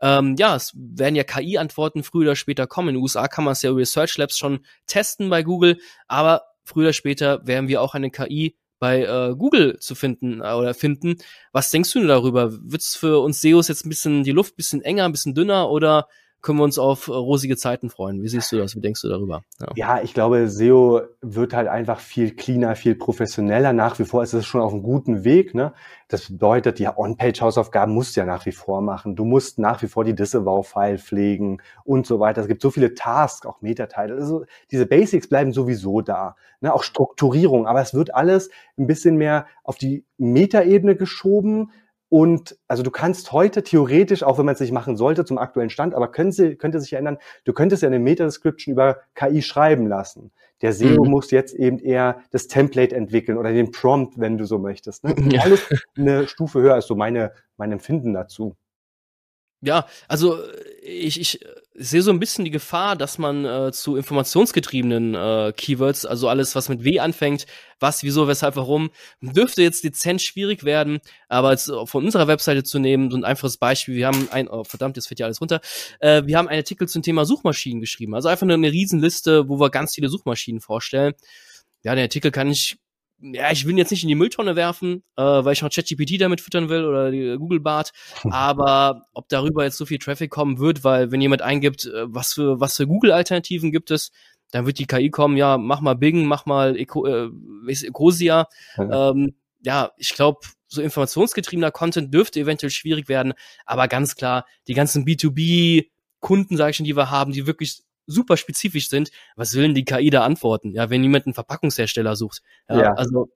Ähm, ja, es werden ja KI-Antworten früher oder später kommen. In den USA kann man es ja über Research Labs schon testen bei Google, aber früher oder später werden wir auch eine KI bei äh, Google zu finden äh, oder finden. Was denkst du darüber? Wird es für uns SEOs jetzt ein bisschen die Luft ein bisschen enger, ein bisschen dünner oder können wir uns auf äh, rosige Zeiten freuen. Wie siehst du das? Wie denkst du darüber? Ja. ja. ich glaube, SEO wird halt einfach viel cleaner, viel professioneller. Nach wie vor ist es schon auf einem guten Weg. Ne? Das bedeutet, die On-Page-Hausaufgaben musst du ja nach wie vor machen. Du musst nach wie vor die Disavow-File pflegen und so weiter. Es gibt so viele Tasks, auch Metateile. Also diese Basics bleiben sowieso da. Ne? Auch Strukturierung. Aber es wird alles ein bisschen mehr auf die Metaebene geschoben und also du kannst heute theoretisch, auch wenn man es nicht machen sollte zum aktuellen Stand, aber könnte, könnte sich ändern, du könntest ja eine Meta-Description über KI schreiben lassen. Der SEO mhm. muss jetzt eben eher das Template entwickeln oder den Prompt, wenn du so möchtest. Ne? Ja. Alles eine Stufe höher ist so meine, mein Empfinden dazu. Ja, also ich, ich sehe so ein bisschen die Gefahr, dass man äh, zu informationsgetriebenen äh, Keywords, also alles, was mit W anfängt, was, wieso, weshalb, warum, dürfte jetzt dezent schwierig werden, aber jetzt von unserer Webseite zu nehmen, so ein einfaches Beispiel, wir haben ein, oh verdammt, jetzt fällt ja alles runter, äh, wir haben einen Artikel zum Thema Suchmaschinen geschrieben, also einfach nur eine Riesenliste, wo wir ganz viele Suchmaschinen vorstellen. Ja, den Artikel kann ich ja, ich will ihn jetzt nicht in die Mülltonne werfen, äh, weil ich noch ChatGPT damit füttern will oder die äh, Google Bart. Aber ob darüber jetzt so viel Traffic kommen wird, weil wenn jemand eingibt, äh, was für was für Google-Alternativen gibt es, dann wird die KI kommen, ja, mach mal Bing, mach mal Eco, äh, Ecosia. Ja, ähm, ja ich glaube, so informationsgetriebener Content dürfte eventuell schwierig werden, aber ganz klar, die ganzen B2B-Kunden, sage ich schon, die wir haben, die wirklich super spezifisch sind, was will denn die KI da antworten? Ja, wenn jemand einen Verpackungshersteller sucht. Ja, ja. Also,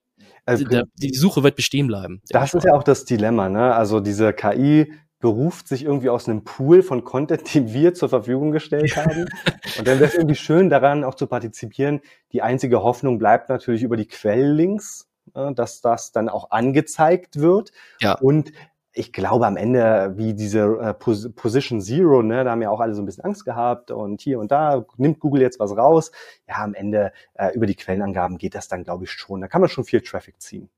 also die, die, Suche wird bestehen bleiben. Das ist ja auch das Dilemma, ne? Also diese KI beruft sich irgendwie aus einem Pool von Content, den wir zur Verfügung gestellt haben. Und dann wäre es irgendwie schön daran auch zu partizipieren. Die einzige Hoffnung bleibt natürlich über die Quelllinks, ne? dass das dann auch angezeigt wird. Ja. Und ich glaube am Ende, wie diese äh, Pos Position Zero, ne, da haben ja auch alle so ein bisschen Angst gehabt und hier und da nimmt Google jetzt was raus. Ja, am Ende äh, über die Quellenangaben geht das dann, glaube ich, schon. Da kann man schon viel Traffic ziehen.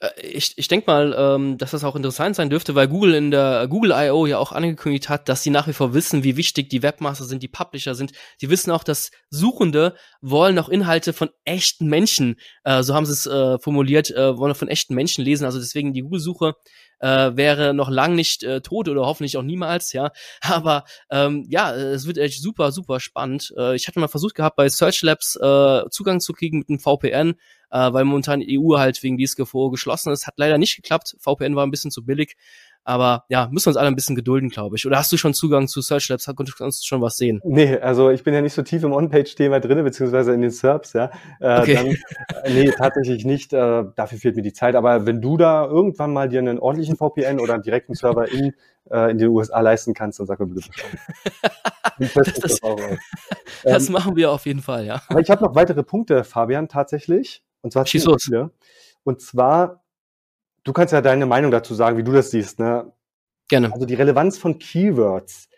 Äh, ich, ich denke mal, ähm, dass das auch interessant sein dürfte, weil Google in der Google I.O. ja auch angekündigt hat, dass sie nach wie vor wissen, wie wichtig die Webmaster sind, die Publisher sind. Die wissen auch, dass Suchende wollen auch Inhalte von echten Menschen, äh, so haben sie es äh, formuliert, äh, wollen von echten Menschen lesen. Also deswegen die Google-Suche äh, wäre noch lang nicht äh, tot oder hoffentlich auch niemals, ja. Aber ähm, ja, es wird echt super, super spannend. Äh, ich hatte mal versucht gehabt, bei Search Labs äh, Zugang zu kriegen mit einem VPN, äh, weil momentan die EU halt wegen DSGVO geschlossen ist. Hat leider nicht geklappt. VPN war ein bisschen zu billig. Aber ja, müssen wir uns alle ein bisschen gedulden, glaube ich. Oder hast du schon Zugang zu Search Labs? Kannst du schon was sehen? Nee, also ich bin ja nicht so tief im On-Page-Thema drin, beziehungsweise in den SERPs, ja. Äh, okay. Dann, äh, nee, tatsächlich nicht. Äh, dafür fehlt mir die Zeit. Aber wenn du da irgendwann mal dir einen ordentlichen VPN oder einen direkten Server in, äh, in den USA leisten kannst, dann sag mir bitte Bescheid. das, das, das ähm, machen wir auf jeden Fall, ja. Aber ich habe noch weitere Punkte, Fabian, tatsächlich. Und zwar Schieß los. Und zwar du kannst ja deine Meinung dazu sagen, wie du das siehst. Ne? Gerne. Also die Relevanz von Keywords,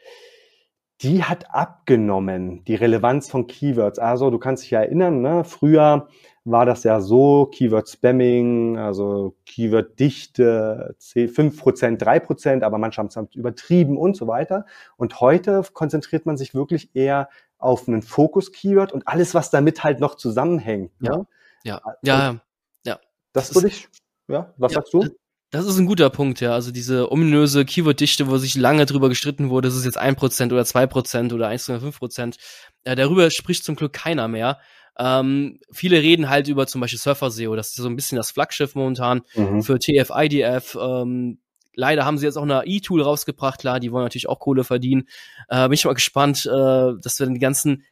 die hat abgenommen, die Relevanz von Keywords. Also du kannst dich ja erinnern, ne? früher war das ja so, Keyword-Spamming, also Keyword-Dichte, 5%, 3%, aber manche haben es übertrieben und so weiter. Und heute konzentriert man sich wirklich eher auf einen Fokus-Keyword und alles, was damit halt noch zusammenhängt. Ja, ne? ja, ja, ja. Das, das würde ich ja, was ja, sagst du? Das ist ein guter Punkt, ja. Also diese ominöse Keyword-Dichte, wo sich lange drüber gestritten wurde, ist es jetzt ein Prozent oder zwei Prozent oder 1,5%. Äh, darüber spricht zum Glück keiner mehr. Ähm, viele reden halt über zum Beispiel Surfer-SEO, das ist so ein bisschen das Flaggschiff momentan mhm. für TF-IDF. Ähm, leider haben sie jetzt auch eine E-Tool rausgebracht, klar, die wollen natürlich auch Kohle verdienen. Äh, bin ich mal gespannt, äh, dass wir dann die ganzen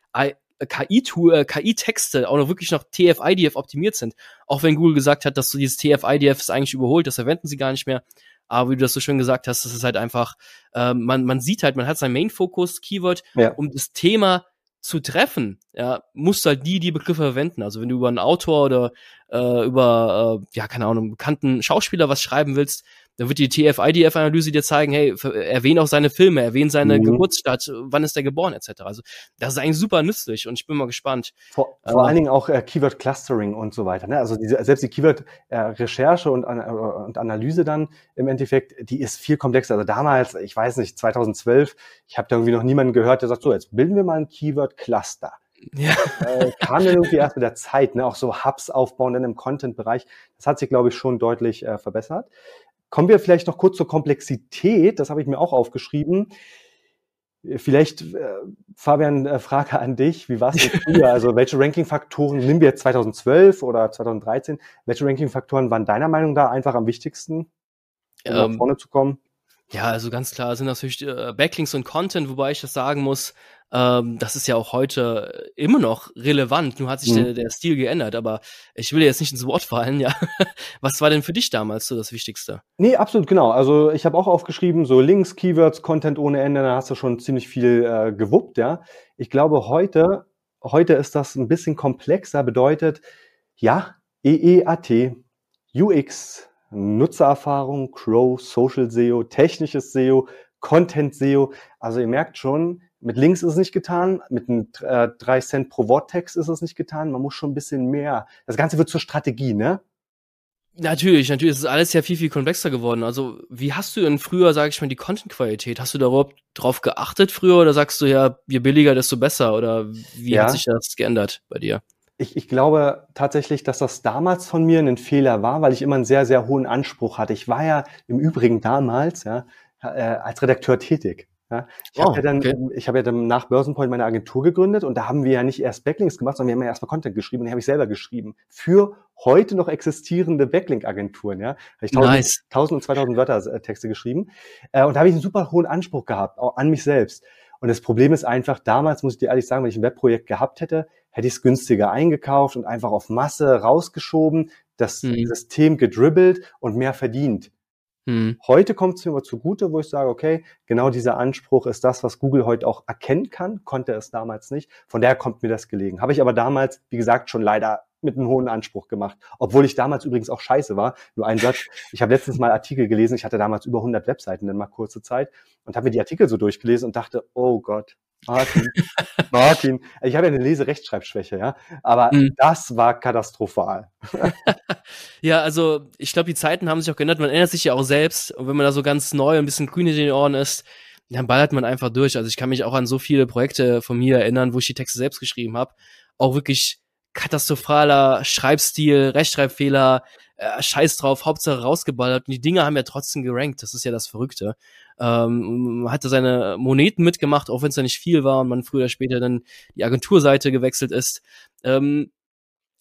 KI-Tool, äh, KI-Texte auch noch wirklich noch TF-IDF optimiert sind. Auch wenn Google gesagt hat, dass so dieses TF-IDF ist eigentlich überholt, das verwenden sie gar nicht mehr. Aber wie du das so schön gesagt hast, das ist halt einfach, äh, man, man sieht halt, man hat sein Main-Focus, Keyword, ja. um das Thema zu treffen, ja, musst du halt die, die Begriffe verwenden. Also wenn du über einen Autor oder äh, über, äh, ja, keine Ahnung, einen bekannten Schauspieler was schreiben willst, dann wird die TF-IDF-Analyse dir zeigen, hey, erwähne auch seine Filme, erwähne seine mhm. Geburtsstadt, wann ist er geboren, etc. Also das ist eigentlich super nützlich und ich bin mal gespannt. Vor, vor ähm, allen Dingen auch äh, Keyword Clustering und so weiter. Ne? Also diese, selbst die Keyword-Recherche äh, und, äh, und Analyse dann im Endeffekt, die ist viel komplexer. Also damals, ich weiß nicht, 2012, ich habe da irgendwie noch niemanden gehört, der sagt, so, jetzt bilden wir mal ein Keyword-Cluster. ja. äh, kam dann irgendwie erst mit der Zeit, ne? auch so Hubs aufbauen dann im Content-Bereich. Das hat sich, glaube ich, schon deutlich äh, verbessert. Kommen wir vielleicht noch kurz zur Komplexität. Das habe ich mir auch aufgeschrieben. Vielleicht, äh, Fabian, äh, Frage an dich. Wie war es früher? Also welche Ranking-Faktoren, nehmen wir jetzt 2012 oder 2013, welche Ranking-Faktoren waren deiner Meinung nach einfach am wichtigsten, um ähm, nach vorne zu kommen? Ja, also ganz klar sind natürlich äh, Backlinks und Content, wobei ich das sagen muss, ähm, das ist ja auch heute immer noch relevant. Nur hat sich mhm. der, der Stil geändert, aber ich will jetzt nicht ins Wort fallen, ja. Was war denn für dich damals so das Wichtigste? Nee, absolut, genau. Also ich habe auch aufgeschrieben, so Links, Keywords, Content ohne Ende, da hast du schon ziemlich viel äh, gewuppt, ja. Ich glaube, heute, heute ist das ein bisschen komplexer, bedeutet, ja, EEAT, UX, Nutzererfahrung, Crow, Social SEO, technisches SEO, Content SEO. Also ihr merkt schon, mit Links ist es nicht getan, mit einem äh, 3 Cent pro Worttext ist es nicht getan. Man muss schon ein bisschen mehr. Das Ganze wird zur Strategie, ne? Natürlich, natürlich. Es ist alles ja viel, viel komplexer geworden. Also, wie hast du denn früher, sage ich mal, die Content-Qualität? Hast du da überhaupt drauf geachtet früher oder sagst du ja, je billiger, desto besser? Oder wie ja. hat sich das geändert bei dir? Ich, ich glaube tatsächlich, dass das damals von mir ein Fehler war, weil ich immer einen sehr, sehr hohen Anspruch hatte. Ich war ja im Übrigen damals ja, äh, als Redakteur tätig. Ja, ich oh, habe ja dann, okay. ich habe ja dann nach Börsenpoint meine Agentur gegründet und da haben wir ja nicht erst Backlinks gemacht, sondern wir haben ja erstmal Content geschrieben und die habe ich selber geschrieben für heute noch existierende Backlink-Agenturen. Ja, habe ich tausend, nice. tausend und zweitausend Wörter äh, Texte geschrieben äh, und da habe ich einen super hohen Anspruch gehabt, auch an mich selbst. Und das Problem ist einfach, damals muss ich dir ehrlich sagen, wenn ich ein Webprojekt gehabt hätte, hätte ich es günstiger eingekauft und einfach auf Masse rausgeschoben, das mhm. System gedribbelt und mehr verdient. Mhm. Heute kommt es mir aber zugute, wo ich sage, okay, genau dieser Anspruch ist das, was Google heute auch erkennen kann, konnte es damals nicht. Von daher kommt mir das gelegen. Habe ich aber damals, wie gesagt, schon leider mit einem hohen Anspruch gemacht. Obwohl ich damals übrigens auch scheiße war. Nur ein Satz. Ich habe letztens mal Artikel gelesen. Ich hatte damals über 100 Webseiten dann mal kurze Zeit und habe mir die Artikel so durchgelesen und dachte, oh Gott, Martin, Martin. Ich habe ja eine Leserechtschreibschwäche, ja. Aber mhm. das war katastrophal. ja, also ich glaube, die Zeiten haben sich auch geändert. Man erinnert sich ja auch selbst. Und wenn man da so ganz neu ein bisschen grün in den Ohren ist, dann ballert man einfach durch. Also ich kann mich auch an so viele Projekte von mir erinnern, wo ich die Texte selbst geschrieben habe. Auch wirklich katastrophaler Schreibstil, Rechtschreibfehler, äh, Scheiß drauf, Hauptsache rausgeballert. Und die Dinge haben ja trotzdem gerankt. Das ist ja das Verrückte. Ähm, hatte seine Moneten mitgemacht, auch wenn es ja nicht viel war und man früher oder später dann die Agenturseite gewechselt ist. Ähm,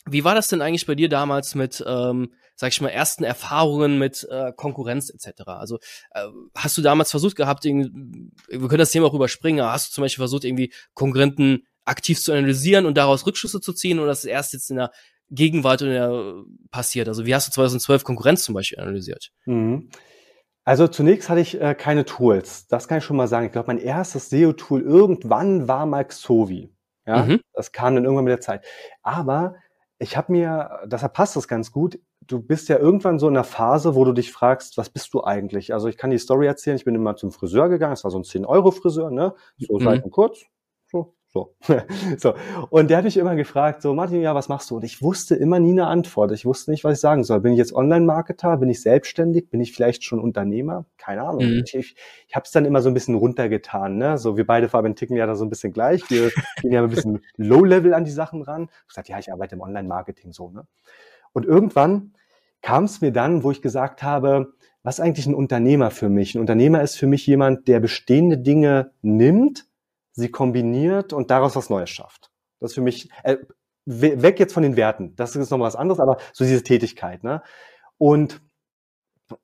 wie war das denn eigentlich bei dir damals mit, ähm, sag ich mal, ersten Erfahrungen mit äh, Konkurrenz etc.? Also äh, hast du damals versucht gehabt, wir können das Thema auch überspringen, aber hast du zum Beispiel versucht, irgendwie Konkurrenten aktiv zu analysieren und daraus Rückschlüsse zu ziehen oder das ist erst jetzt in der Gegenwart in der passiert? Also wie hast du 2012 Konkurrenz zum Beispiel analysiert? Mhm. Also zunächst hatte ich äh, keine Tools. Das kann ich schon mal sagen. Ich glaube, mein erstes SEO-Tool irgendwann war mal Xovi. Ja, mhm. das kam dann irgendwann mit der Zeit. Aber ich habe mir, deshalb passt das ganz gut. Du bist ja irgendwann so in einer Phase, wo du dich fragst, was bist du eigentlich? Also ich kann die Story erzählen. Ich bin immer zum Friseur gegangen. Es war so ein 10 Euro Friseur, ne? So mhm. Seiten kurz, so so. Und der hat mich immer gefragt, so, Martin, ja, was machst du? Und ich wusste immer nie eine Antwort. Ich wusste nicht, was ich sagen soll. Bin ich jetzt Online-Marketer? Bin ich selbstständig? Bin ich vielleicht schon Unternehmer? Keine Ahnung. Mhm. Ich, ich, ich habe es dann immer so ein bisschen runtergetan. Ne? So, wir beide, Fabian, ticken ja da so ein bisschen gleich. Wir gehen ja ein bisschen Low-Level an die Sachen ran. Ich gesagt, ja, ich arbeite im Online-Marketing so. Ne? Und irgendwann kam es mir dann, wo ich gesagt habe, was ist eigentlich ein Unternehmer für mich? Ein Unternehmer ist für mich jemand, der bestehende Dinge nimmt sie kombiniert und daraus was Neues schafft. Das ist für mich, äh, weg jetzt von den Werten, das ist noch was anderes, aber so diese Tätigkeit. Ne? Und,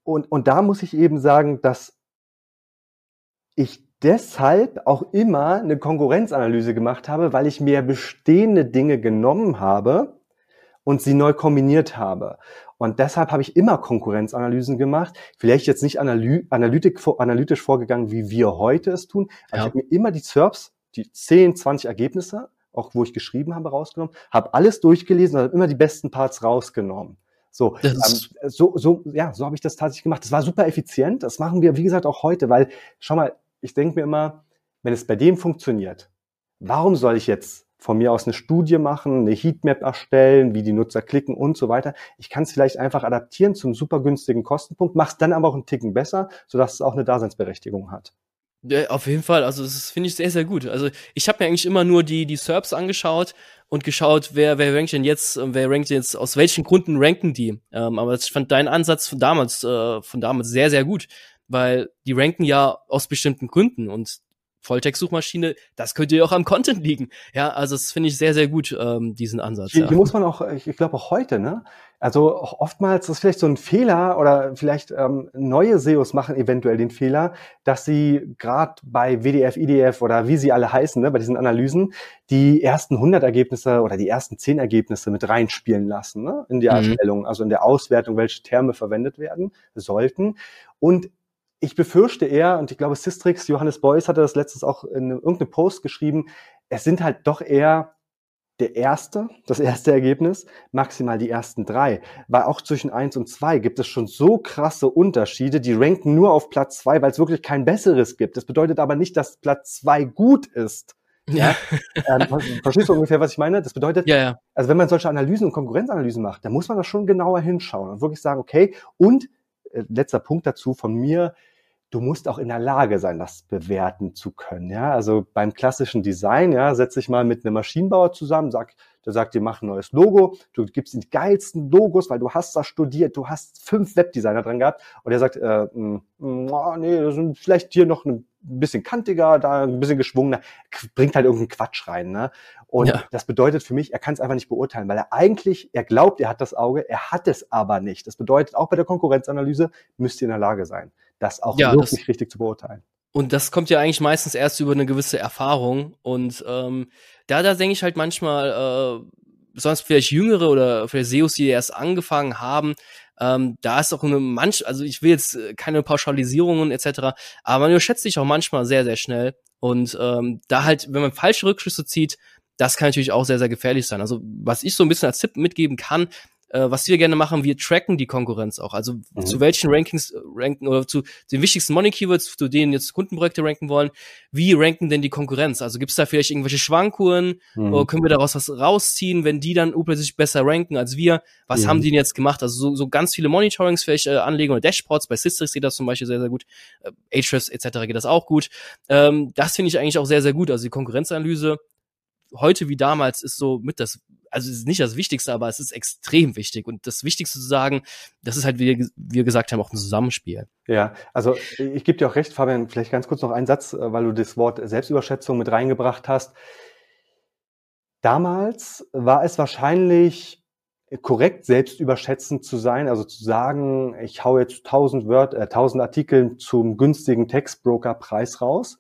und, und da muss ich eben sagen, dass ich deshalb auch immer eine Konkurrenzanalyse gemacht habe, weil ich mir bestehende Dinge genommen habe und sie neu kombiniert habe. Und deshalb habe ich immer Konkurrenzanalysen gemacht. Vielleicht jetzt nicht analy analytisch vorgegangen, wie wir heute es tun. Aber ja. ich habe mir immer die SERPs, die 10, 20 Ergebnisse, auch wo ich geschrieben habe, rausgenommen, habe alles durchgelesen und habe immer die besten Parts rausgenommen. So, ähm, so, so, ja, so habe ich das tatsächlich gemacht. Das war super effizient. Das machen wir, wie gesagt, auch heute, weil, schau mal, ich denke mir immer, wenn es bei dem funktioniert, warum soll ich jetzt von mir aus eine Studie machen, eine Heatmap erstellen, wie die Nutzer klicken und so weiter. Ich kann es vielleicht einfach adaptieren zum super günstigen Kostenpunkt, mach's dann aber auch einen Ticken besser, sodass es auch eine Daseinsberechtigung hat. Ja, auf jeden Fall, also das finde ich sehr, sehr gut. Also ich habe mir eigentlich immer nur die, die SERPs angeschaut und geschaut, wer, wer rankt denn jetzt, wer rankt jetzt, aus welchen Gründen ranken die. Ähm, aber ich fand deinen Ansatz von damals, äh, von damals sehr, sehr gut, weil die ranken ja aus bestimmten Gründen und Volltext-Suchmaschine, das könnte ja auch am Content liegen. Ja, also das finde ich sehr, sehr gut, ähm, diesen Ansatz. Hier, ja. hier muss man auch, ich, ich glaube auch heute, ne? Also oftmals ist vielleicht so ein Fehler oder vielleicht ähm, neue SEOs machen eventuell den Fehler, dass sie gerade bei WDF, IDF oder wie sie alle heißen, ne, bei diesen Analysen, die ersten 100 Ergebnisse oder die ersten 10 Ergebnisse mit reinspielen lassen ne, in die mhm. Erstellung, also in der Auswertung, welche Terme verwendet werden sollten. Und ich befürchte eher, und ich glaube, Sistrix, Johannes Beuys hatte das letztens auch in irgendeinem Post geschrieben, es sind halt doch eher der erste, das erste Ergebnis, maximal die ersten drei. Weil auch zwischen eins und zwei gibt es schon so krasse Unterschiede, die ranken nur auf Platz zwei, weil es wirklich kein besseres gibt. Das bedeutet aber nicht, dass Platz zwei gut ist. Ja. ähm, verstehst du ungefähr, was ich meine? Das bedeutet, ja, ja. also wenn man solche Analysen und Konkurrenzanalysen macht, dann muss man da schon genauer hinschauen und wirklich sagen, okay, und äh, letzter Punkt dazu von mir, du musst auch in der Lage sein, das bewerten zu können. Ja, also beim klassischen Design, ja, setze ich mal mit einem Maschinenbauer zusammen, sag, der sagt dir, mach ein neues Logo, du gibst die geilsten Logos, weil du hast das studiert, du hast fünf Webdesigner dran gehabt und der sagt, äh, mh, mm, oh, nee, das sind vielleicht hier noch ein bisschen kantiger, da ein bisschen geschwungener, bringt halt irgendeinen Quatsch rein. Ne? Und ja. das bedeutet für mich, er kann es einfach nicht beurteilen, weil er eigentlich, er glaubt, er hat das Auge, er hat es aber nicht. Das bedeutet, auch bei der Konkurrenzanalyse müsst ihr in der Lage sein das auch ja, wirklich das, richtig zu beurteilen. Und das kommt ja eigentlich meistens erst über eine gewisse Erfahrung. Und ähm, da, da denke ich halt manchmal, äh, besonders vielleicht Jüngere oder vielleicht SEOs, die erst angefangen haben, ähm, da ist auch eine manch, also ich will jetzt keine Pauschalisierungen etc., aber man überschätzt sich auch manchmal sehr, sehr schnell. Und ähm, da halt, wenn man falsche Rückschlüsse zieht, das kann natürlich auch sehr, sehr gefährlich sein. Also was ich so ein bisschen als Tipp mitgeben kann, äh, was wir gerne machen, wir tracken die Konkurrenz auch. Also mhm. zu welchen Rankings äh, ranken oder zu den wichtigsten Money Keywords, zu denen jetzt Kundenprojekte ranken wollen, wie ranken denn die Konkurrenz? Also gibt es da vielleicht irgendwelche Schwankuren? Mhm. Oder können wir daraus was rausziehen, wenn die dann plötzlich besser ranken als wir? Was mhm. haben die denn jetzt gemacht? Also so, so ganz viele Monitorings vielleicht äh, anlegen oder Dashboards. Bei Systrix geht das zum Beispiel sehr, sehr gut. Äh, Ahrefs etc. geht das auch gut. Ähm, das finde ich eigentlich auch sehr, sehr gut. Also die Konkurrenzanalyse heute wie damals ist so mit das also es ist nicht das Wichtigste, aber es ist extrem wichtig. Und das Wichtigste zu sagen, das ist halt, wie wir gesagt haben, auch ein Zusammenspiel. Ja, also ich gebe dir auch recht, Fabian, vielleicht ganz kurz noch einen Satz, äh, weil du das Wort Selbstüberschätzung mit reingebracht hast. Damals war es wahrscheinlich korrekt selbstüberschätzend zu sein, also zu sagen, ich hau jetzt 1000 Word, äh, 1000 Artikel zum günstigen Textbroker-Preis raus.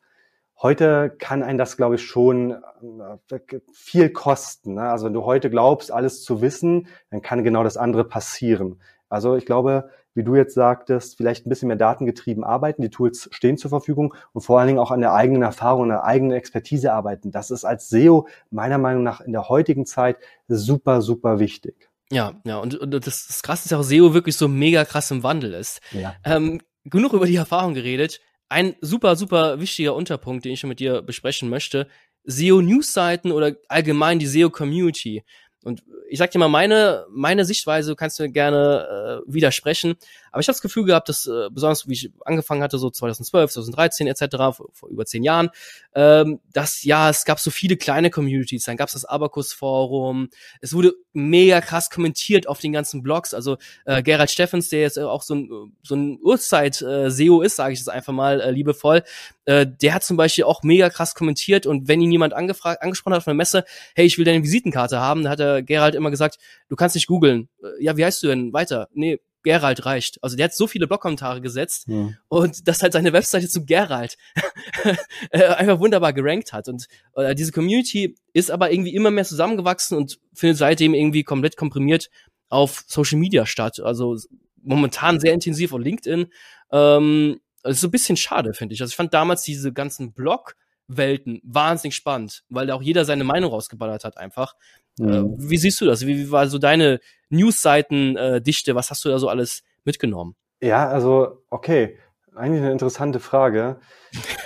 Heute kann ein das, glaube ich, schon äh, viel kosten. Ne? Also wenn du heute glaubst, alles zu wissen, dann kann genau das andere passieren. Also ich glaube, wie du jetzt sagtest, vielleicht ein bisschen mehr datengetrieben arbeiten. Die Tools stehen zur Verfügung und vor allen Dingen auch an der eigenen Erfahrung, an der eigenen Expertise arbeiten. Das ist als SEO meiner Meinung nach in der heutigen Zeit super, super wichtig. Ja, ja, und, und das, das Krasse ist ja auch SEO wirklich so mega krass im Wandel ist. Ja. Ähm, genug über die Erfahrung geredet ein super, super wichtiger Unterpunkt, den ich mit dir besprechen möchte. SEO-News-Seiten oder allgemein die SEO-Community. Und ich sag dir mal meine, meine Sichtweise, kannst du gerne äh, widersprechen. Aber ich habe das Gefühl gehabt, dass äh, besonders wie ich angefangen hatte, so 2012, 2013 etc., vor, vor über zehn Jahren, ähm, dass ja, es gab so viele kleine Communities. Dann gab es das Abacus-Forum. Es wurde mega krass kommentiert auf den ganzen Blogs. Also äh, Gerald Steffens, der jetzt auch so ein, so ein Uhrzeit-SEO ist, sage ich das einfach mal äh, liebevoll, äh, der hat zum Beispiel auch mega krass kommentiert und wenn ihn jemand angefragt, angesprochen hat auf einer Messe, hey, ich will deine Visitenkarte haben, dann hat der Gerald immer gesagt, du kannst nicht googeln. Äh, ja, wie heißt du denn? Weiter. Nee, Gerald reicht. Also der hat so viele Blogkommentare gesetzt ja. und dass halt seine Webseite zu Gerald äh, einfach wunderbar gerankt hat. Und äh, diese Community ist aber irgendwie immer mehr zusammengewachsen und findet seitdem irgendwie komplett komprimiert auf Social Media statt. Also momentan sehr intensiv auf LinkedIn. Ähm, das ist so ein bisschen schade, finde ich. Also ich fand damals diese ganzen Blog-Welten wahnsinnig spannend, weil da auch jeder seine Meinung rausgeballert hat einfach. Mhm. wie siehst du das? Wie, wie war so deine News-Seiten-Dichte? Äh, Was hast du da so alles mitgenommen? Ja, also, okay. Eigentlich eine interessante Frage.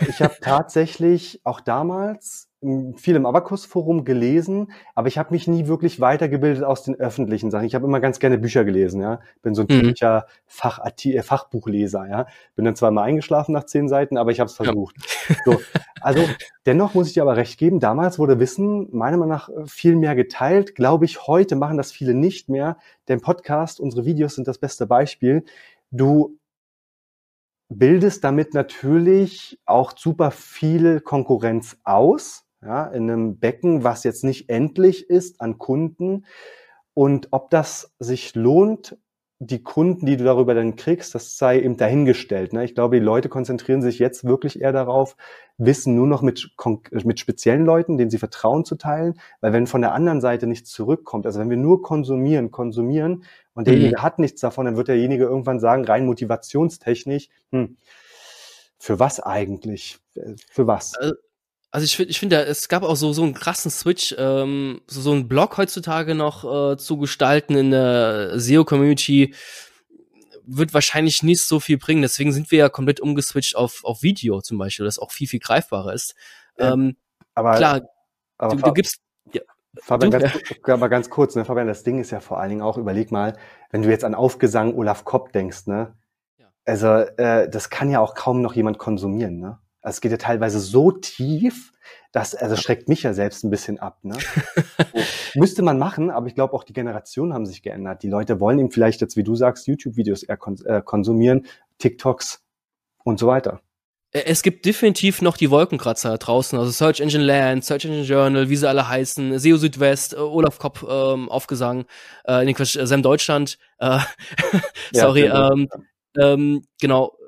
Ich habe tatsächlich auch damals viel im Abakus-Forum gelesen, aber ich habe mich nie wirklich weitergebildet aus den öffentlichen Sachen. Ich habe immer ganz gerne Bücher gelesen, ja. Bin so ein mhm. typischer Fach äh, Fachbuchleser, ja. Bin dann zwar mal eingeschlafen nach zehn Seiten, aber ich habe es versucht. Ja. So, also dennoch muss ich dir aber recht geben, damals wurde Wissen meiner Meinung nach viel mehr geteilt. Glaube ich, heute machen das viele nicht mehr. Denn Podcast, unsere Videos sind das beste Beispiel. Du bildest damit natürlich auch super viel Konkurrenz aus ja, in einem Becken, was jetzt nicht endlich ist an Kunden. Und ob das sich lohnt, die Kunden, die du darüber dann kriegst, das sei eben dahingestellt. Ne? Ich glaube, die Leute konzentrieren sich jetzt wirklich eher darauf, Wissen nur noch mit, mit speziellen Leuten, denen sie vertrauen, zu teilen. Weil wenn von der anderen Seite nichts zurückkommt, also wenn wir nur konsumieren, konsumieren und derjenige mhm. hat nichts davon, dann wird derjenige irgendwann sagen, rein motivationstechnisch, hm, für was eigentlich? Für was? Also ich finde, ich finde, es gab auch so so einen krassen Switch, ähm, so, so einen Blog heutzutage noch äh, zu gestalten in der SEO-Community wird wahrscheinlich nicht so viel bringen. Deswegen sind wir ja komplett umgeswitcht auf auf Video zum Beispiel, das auch viel viel greifbarer ist. Ähm, aber klar, aber du, du gibst ja, Fabian, du, ganz, ja. aber ganz kurz, ne, Fabian, das Ding ist ja vor allen Dingen auch, überleg mal, wenn du jetzt an Aufgesang Olaf Kopp denkst, ne? Ja. Also, äh, das kann ja auch kaum noch jemand konsumieren, ne? Also es geht ja teilweise so tief, dass, also schreckt mich ja selbst ein bisschen ab. Ne? müsste man machen, aber ich glaube auch die Generationen haben sich geändert. Die Leute wollen eben vielleicht jetzt, wie du sagst, YouTube-Videos eher kons äh, konsumieren, TikToks und so weiter. Es gibt definitiv noch die Wolkenkratzer draußen, also Search Engine Land, Search Engine Journal, wie sie alle heißen, SEO Südwest, äh, Olaf Kopp ähm, Aufgesang, äh, nee, Quatsch, Sam Deutschland, äh, sorry, ja, ähm, ähm, genau,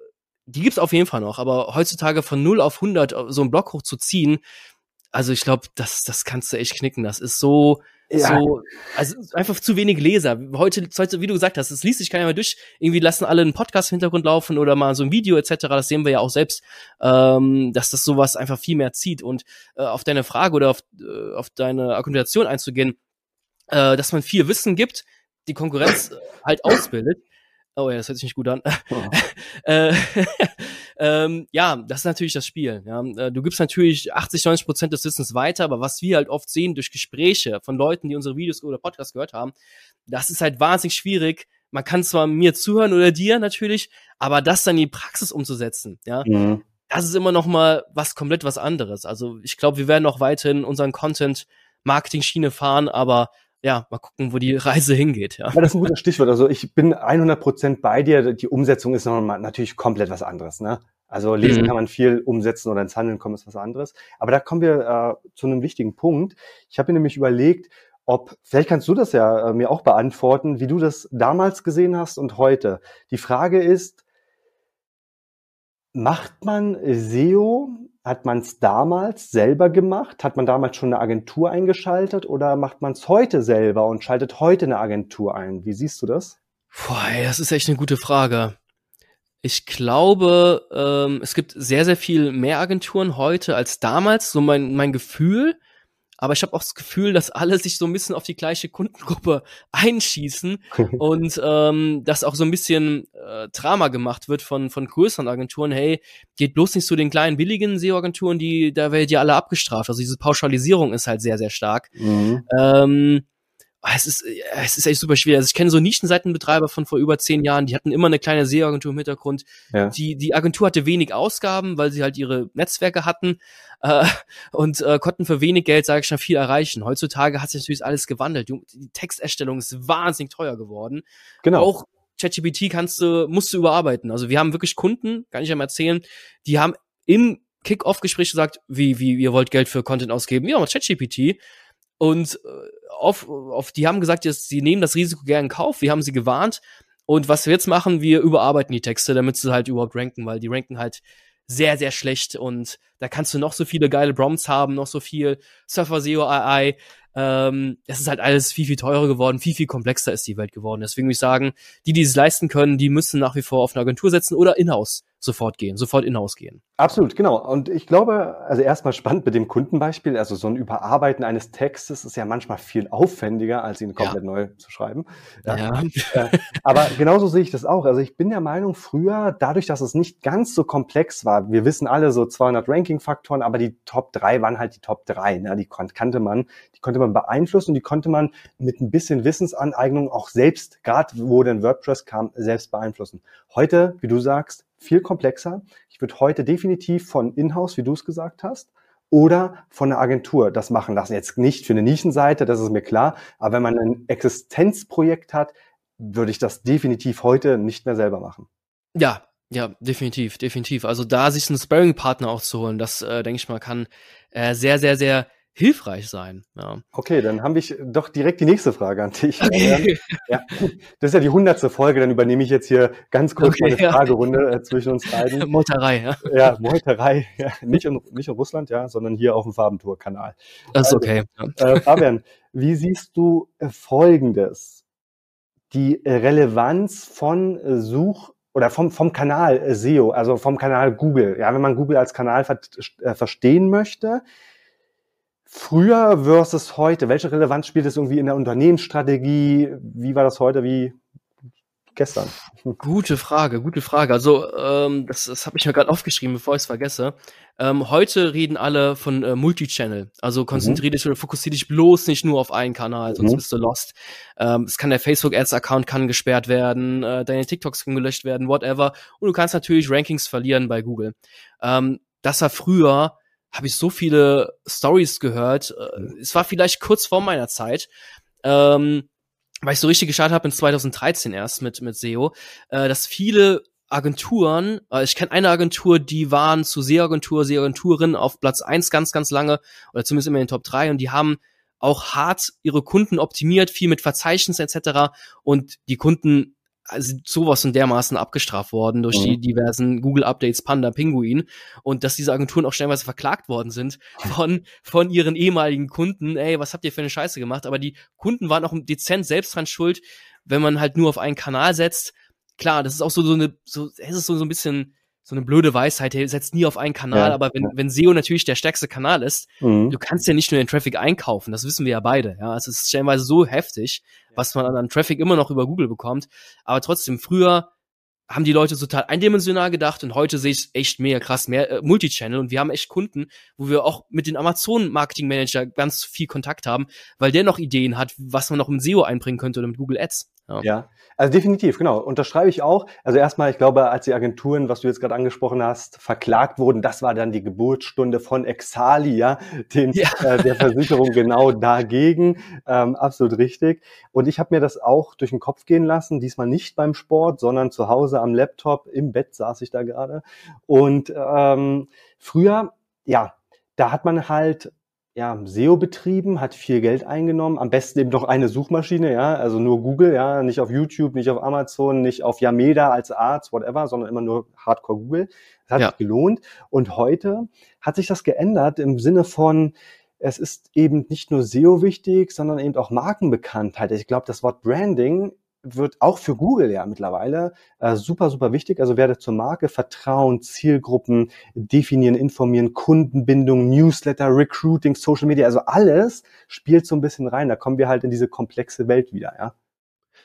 die gibt's auf jeden Fall noch, aber heutzutage von 0 auf 100 äh, so einen Block hochzuziehen, also ich glaube, das, das kannst du echt knicken. Das ist so, ja. so, also einfach zu wenig Leser. Heute, heute, wie du gesagt hast, es liest sich keiner mehr durch. Irgendwie lassen alle einen Podcast im Hintergrund laufen oder mal so ein Video etc. Das sehen wir ja auch selbst, ähm, dass das sowas einfach viel mehr zieht. Und äh, auf deine Frage oder auf, äh, auf deine Argumentation einzugehen, äh, dass man viel Wissen gibt, die Konkurrenz halt ausbildet. Oh ja, das hört sich nicht gut an. Oh. äh, ähm, ja, das ist natürlich das Spiel. Ja. Äh, du gibst natürlich 80, 90 Prozent des Wissens weiter, aber was wir halt oft sehen durch Gespräche von Leuten, die unsere Videos oder Podcasts gehört haben, das ist halt wahnsinnig schwierig. Man kann zwar mir zuhören oder dir natürlich, aber das dann in die Praxis umzusetzen, ja, mhm. das ist immer noch mal was komplett was anderes. Also ich glaube, wir werden noch weiterhin unseren Content Marketing-Schiene fahren, aber ja, mal gucken, wo die Reise hingeht. Ja. ja, das ist ein gutes Stichwort. Also ich bin 100 Prozent bei dir. Die Umsetzung ist nochmal natürlich komplett was anderes. Ne? Also lesen mhm. kann man viel umsetzen oder ins Handeln kommen ist was anderes. Aber da kommen wir äh, zu einem wichtigen Punkt. Ich habe mir nämlich überlegt, ob, vielleicht kannst du das ja äh, mir auch beantworten, wie du das damals gesehen hast und heute. Die Frage ist, macht man SEO hat man es damals selber gemacht? Hat man damals schon eine Agentur eingeschaltet oder macht man es heute selber und schaltet heute eine Agentur ein? Wie siehst du das? Boah, das ist echt eine gute Frage. Ich glaube, ähm, es gibt sehr, sehr viel mehr Agenturen heute als damals. So mein, mein Gefühl aber ich habe auch das Gefühl, dass alle sich so ein bisschen auf die gleiche Kundengruppe einschießen und ähm, dass auch so ein bisschen äh, Drama gemacht wird von von größeren Agenturen. Hey, geht bloß nicht zu den kleinen billigen SEO-Agenturen, die da werdet ihr alle abgestraft. Also diese Pauschalisierung ist halt sehr sehr stark. Mhm. Ähm, es ist, es ist echt super schwer. Also ich kenne so Nischenseitenbetreiber von vor über zehn Jahren, die hatten immer eine kleine SEO-Agentur im Hintergrund. Ja. Die, die Agentur hatte wenig Ausgaben, weil sie halt ihre Netzwerke hatten äh, und äh, konnten für wenig Geld, sage ich schon, viel erreichen. Heutzutage hat sich natürlich alles gewandelt. Die Texterstellung ist wahnsinnig teuer geworden. Genau. Auch ChatGPT kannst du, musst du überarbeiten. Also wir haben wirklich Kunden, kann ich ja mal erzählen, die haben im Kick-Off-Gespräch gesagt, wie, wie, ihr wollt Geld für Content ausgeben? Ja, mal ChatGPT. Und äh, auf, auf, die haben gesagt, dass sie nehmen das Risiko gerne in Kauf. Wir haben sie gewarnt. Und was wir jetzt machen, wir überarbeiten die Texte, damit sie halt überhaupt ranken, weil die ranken halt sehr, sehr schlecht. Und da kannst du noch so viele geile Prompts haben, noch so viel Surfer SEO AI. Ähm, es ist halt alles viel, viel teurer geworden, viel, viel komplexer ist die Welt geworden. Deswegen würde ich sagen, die, die es leisten können, die müssen nach wie vor auf eine Agentur setzen oder in-house sofort gehen, sofort in-house gehen. Absolut, genau. Und ich glaube, also erstmal spannend mit dem Kundenbeispiel. Also so ein Überarbeiten eines Textes ist ja manchmal viel aufwendiger, als ihn komplett ja. neu zu schreiben. Ja. ja. Aber genauso sehe ich das auch. Also ich bin der Meinung, früher, dadurch, dass es nicht ganz so komplex war, wir wissen alle so 200 Ranking-Faktoren, aber die Top 3 waren halt die Top 3. Ne? Die kannte man, die konnte man beeinflussen und die konnte man mit ein bisschen Wissensaneignung auch selbst, gerade wo denn WordPress kam, selbst beeinflussen. Heute, wie du sagst, viel komplexer. Ich würde heute definitiv von Inhouse, wie du es gesagt hast, oder von einer Agentur das machen lassen. Jetzt nicht für eine Nischenseite, das ist mir klar, aber wenn man ein Existenzprojekt hat, würde ich das definitiv heute nicht mehr selber machen. Ja, ja, definitiv, definitiv. Also da sich einen Sparring-Partner auch zu holen, das äh, denke ich mal kann äh, sehr, sehr, sehr hilfreich sein. Ja. Okay, dann habe ich doch direkt die nächste Frage an dich. Okay. Ja, das ist ja die hundertste Folge, dann übernehme ich jetzt hier ganz kurz okay, eine Fragerunde äh, zwischen uns beiden. Meuterei, ja. Ja, Meuterei, ja. Nicht, in, nicht in Russland, ja, sondern hier auf dem Farbentour-Kanal. Das ist also, okay. Ja. Äh, Fabian, wie siehst du äh, Folgendes? Die Relevanz von äh, Such- oder vom, vom Kanal äh, SEO, also vom Kanal Google. Ja, wenn man Google als Kanal ver äh, verstehen möchte, früher versus heute? Welche Relevanz spielt es irgendwie in der Unternehmensstrategie? Wie war das heute wie gestern? Gute Frage, gute Frage. Also ähm, das, das habe ich mir gerade aufgeschrieben, bevor ich es vergesse. Ähm, heute reden alle von äh, Multichannel. Also konzentriere mhm. dich oder fokussiere dich bloß nicht nur auf einen Kanal, sonst mhm. bist du lost. Ähm, es kann der Facebook Ads Account kann gesperrt werden, äh, deine TikToks können gelöscht werden, whatever. Und du kannst natürlich Rankings verlieren bei Google. Ähm, das war früher habe ich so viele Stories gehört. Äh, mhm. Es war vielleicht kurz vor meiner Zeit. Ähm, weil ich so richtig gestartet habe in 2013 erst mit mit SEO, äh, dass viele Agenturen, äh, ich kenne eine Agentur, die waren zu SEO-Agentur, SEO-Agenturin auf Platz eins ganz, ganz lange, oder zumindest immer in den Top drei und die haben auch hart ihre Kunden optimiert, viel mit Verzeichnis etc. Und die Kunden also sowas und dermaßen abgestraft worden durch mhm. die diversen Google Updates Panda Pinguin und dass diese Agenturen auch stellenweise verklagt worden sind von von ihren ehemaligen Kunden. Ey, was habt ihr für eine Scheiße gemacht? Aber die Kunden waren auch dezent selbst dran schuld, wenn man halt nur auf einen Kanal setzt. Klar, das ist auch so so eine so es ist so so ein bisschen so eine blöde Weisheit, hey, setzt nie auf einen Kanal, ja, aber wenn, ja. wenn SEO natürlich der stärkste Kanal ist, mhm. du kannst ja nicht nur den Traffic einkaufen, das wissen wir ja beide, ja, es ist stellenweise so heftig, was man an Traffic immer noch über Google bekommt, aber trotzdem, früher haben die Leute total eindimensional gedacht und heute sehe ich echt mega krass, mehr äh, Multichannel und wir haben echt Kunden, wo wir auch mit den Amazon Marketing Manager ganz viel Kontakt haben, weil der noch Ideen hat, was man noch im SEO einbringen könnte oder mit Google Ads. Ja. ja, also definitiv, genau. Unterschreibe ich auch. Also erstmal, ich glaube, als die Agenturen, was du jetzt gerade angesprochen hast, verklagt wurden, das war dann die Geburtsstunde von Exalia, den, ja. äh, der Versicherung genau dagegen. Ähm, absolut richtig. Und ich habe mir das auch durch den Kopf gehen lassen, diesmal nicht beim Sport, sondern zu Hause am Laptop, im Bett saß ich da gerade. Und ähm, früher, ja, da hat man halt ja, SEO betrieben, hat viel Geld eingenommen, am besten eben noch eine Suchmaschine, ja, also nur Google, ja, nicht auf YouTube, nicht auf Amazon, nicht auf Yameda als Arzt, whatever, sondern immer nur Hardcore Google. Das hat ja. sich gelohnt. Und heute hat sich das geändert im Sinne von, es ist eben nicht nur SEO wichtig, sondern eben auch Markenbekanntheit. Ich glaube, das Wort Branding wird auch für Google ja mittlerweile äh, super, super wichtig. Also werde zur Marke Vertrauen, Zielgruppen definieren, informieren, Kundenbindung, Newsletter, Recruiting, Social Media, also alles spielt so ein bisschen rein. Da kommen wir halt in diese komplexe Welt wieder, ja.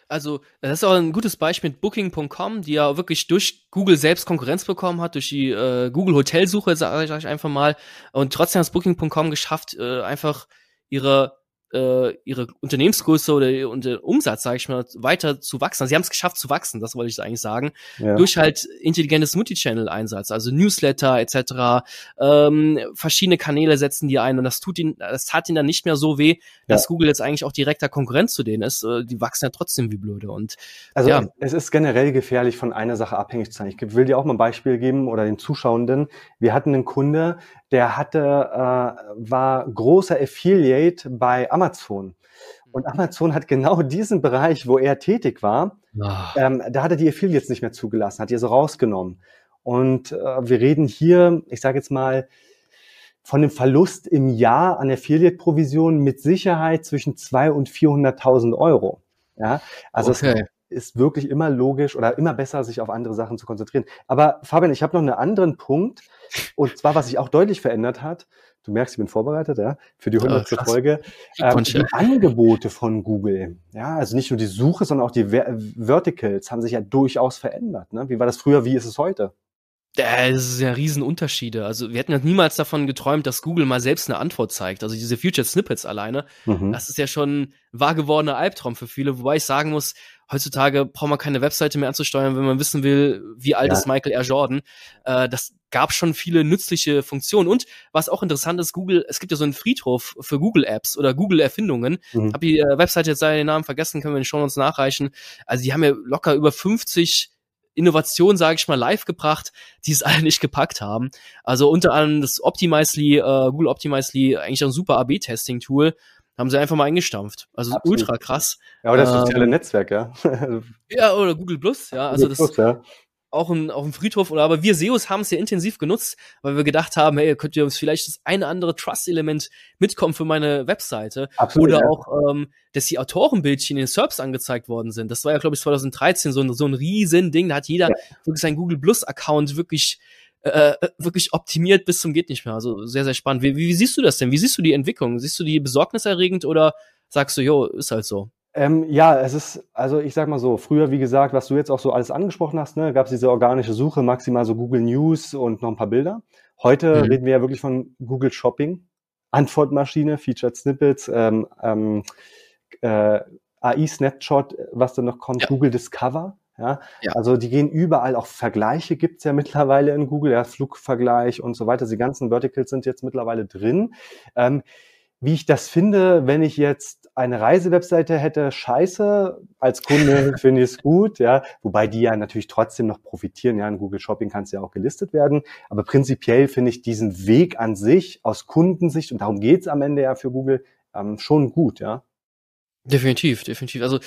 Also, das ist auch ein gutes Beispiel mit Booking.com, die ja wirklich durch Google selbst Konkurrenz bekommen hat, durch die äh, Google Hotelsuche, sage ich einfach mal. Und trotzdem hat Booking.com geschafft, äh, einfach ihre äh, ihre Unternehmensgröße oder und der Umsatz, sage ich mal, weiter zu wachsen. Also sie haben es geschafft zu wachsen, das wollte ich eigentlich sagen, ja. durch halt intelligentes Multichannel-Einsatz, also Newsletter etc. Ähm, verschiedene Kanäle setzen die ein und das tut ihnen, das tat ihnen dann nicht mehr so weh, dass ja. Google jetzt eigentlich auch direkter Konkurrent zu denen ist. Äh, die wachsen ja trotzdem wie blöde und also ja. es ist generell gefährlich, von einer Sache abhängig zu sein. Ich will dir auch mal ein Beispiel geben oder den Zuschauenden. Wir hatten einen Kunde, der hatte, äh, war großer Affiliate bei Amazon. Und mhm. Amazon hat genau diesen Bereich, wo er tätig war, ähm, da hat er die Affiliates nicht mehr zugelassen, hat die so rausgenommen. Und äh, wir reden hier, ich sage jetzt mal, von dem Verlust im Jahr an Affiliate-Provisionen mit Sicherheit zwischen 200 und 400.000 Euro. Ja, also okay. Ist wirklich immer logisch oder immer besser, sich auf andere Sachen zu konzentrieren. Aber Fabian, ich habe noch einen anderen Punkt, und zwar, was sich auch deutlich verändert hat. Du merkst, ich bin vorbereitet, ja, für die 100. Oh, Folge. Ähm, die Angebote von Google, ja, also nicht nur die Suche, sondern auch die Ver Verticals haben sich ja durchaus verändert. Ne? Wie war das früher, wie ist es heute? Das ist ja Riesenunterschiede. Also wir hätten ja niemals davon geträumt, dass Google mal selbst eine Antwort zeigt. Also diese Future Snippets alleine, mhm. das ist ja schon wahr gewordener Albtraum für viele. Wobei ich sagen muss, heutzutage braucht man keine Webseite mehr anzusteuern, wenn man wissen will, wie alt ja. ist Michael R. Jordan. Äh, das gab schon viele nützliche Funktionen. Und was auch interessant ist, Google, es gibt ja so einen Friedhof für Google Apps oder Google Erfindungen. Mhm. Hab die äh, Webseite jetzt seinen Namen vergessen, können wir in den Show uns nachreichen. Also die haben ja locker über 50 Innovation, sage ich mal, live gebracht, die es alle nicht gepackt haben. Also unter anderem das Optimizely, äh, Google Optimizely, eigentlich ein super AB-Testing-Tool, haben sie einfach mal eingestampft. Also Absolut. ultra krass. Ja, aber das ähm, soziale Netzwerk, ja. ja, oder Google Plus, ja. Also Google das, Plus, ja auch ein, auf dem Friedhof, oder aber wir SEOs haben es ja intensiv genutzt, weil wir gedacht haben, hey, könnt ihr uns vielleicht das eine andere Trust-Element mitkommen für meine Webseite. Absolut, oder ja. auch, ähm, dass die Autorenbildchen in den SERPs angezeigt worden sind. Das war ja, glaube ich, 2013 so ein, so ein riesen Ding. Da hat jeder ja. wirklich seinen Google Plus-Account wirklich äh, äh, wirklich optimiert bis zum geht nicht mehr. Also sehr, sehr spannend. Wie, wie, wie siehst du das denn? Wie siehst du die Entwicklung? Siehst du die besorgniserregend oder sagst du, jo, ist halt so? Ähm, ja, es ist, also ich sag mal so, früher, wie gesagt, was du jetzt auch so alles angesprochen hast, ne, gab es diese organische Suche, maximal so Google News und noch ein paar Bilder. Heute mhm. reden wir ja wirklich von Google Shopping, Antwortmaschine, Featured Snippets, ähm, ähm, äh, AI Snapshot, was dann noch kommt, ja. Google Discover. Ja? ja, also die gehen überall, auch Vergleiche gibt's ja mittlerweile in Google, ja, Flugvergleich und so weiter. Die ganzen Verticals sind jetzt mittlerweile drin. Ähm, wie ich das finde, wenn ich jetzt eine Reisewebseite hätte, scheiße. Als Kunde finde ich es gut, ja. Wobei die ja natürlich trotzdem noch profitieren. Ja, in Google Shopping kann es ja auch gelistet werden. Aber prinzipiell finde ich diesen Weg an sich aus Kundensicht, und darum geht's am Ende ja für Google, ähm, schon gut, ja. Definitiv, definitiv. Also,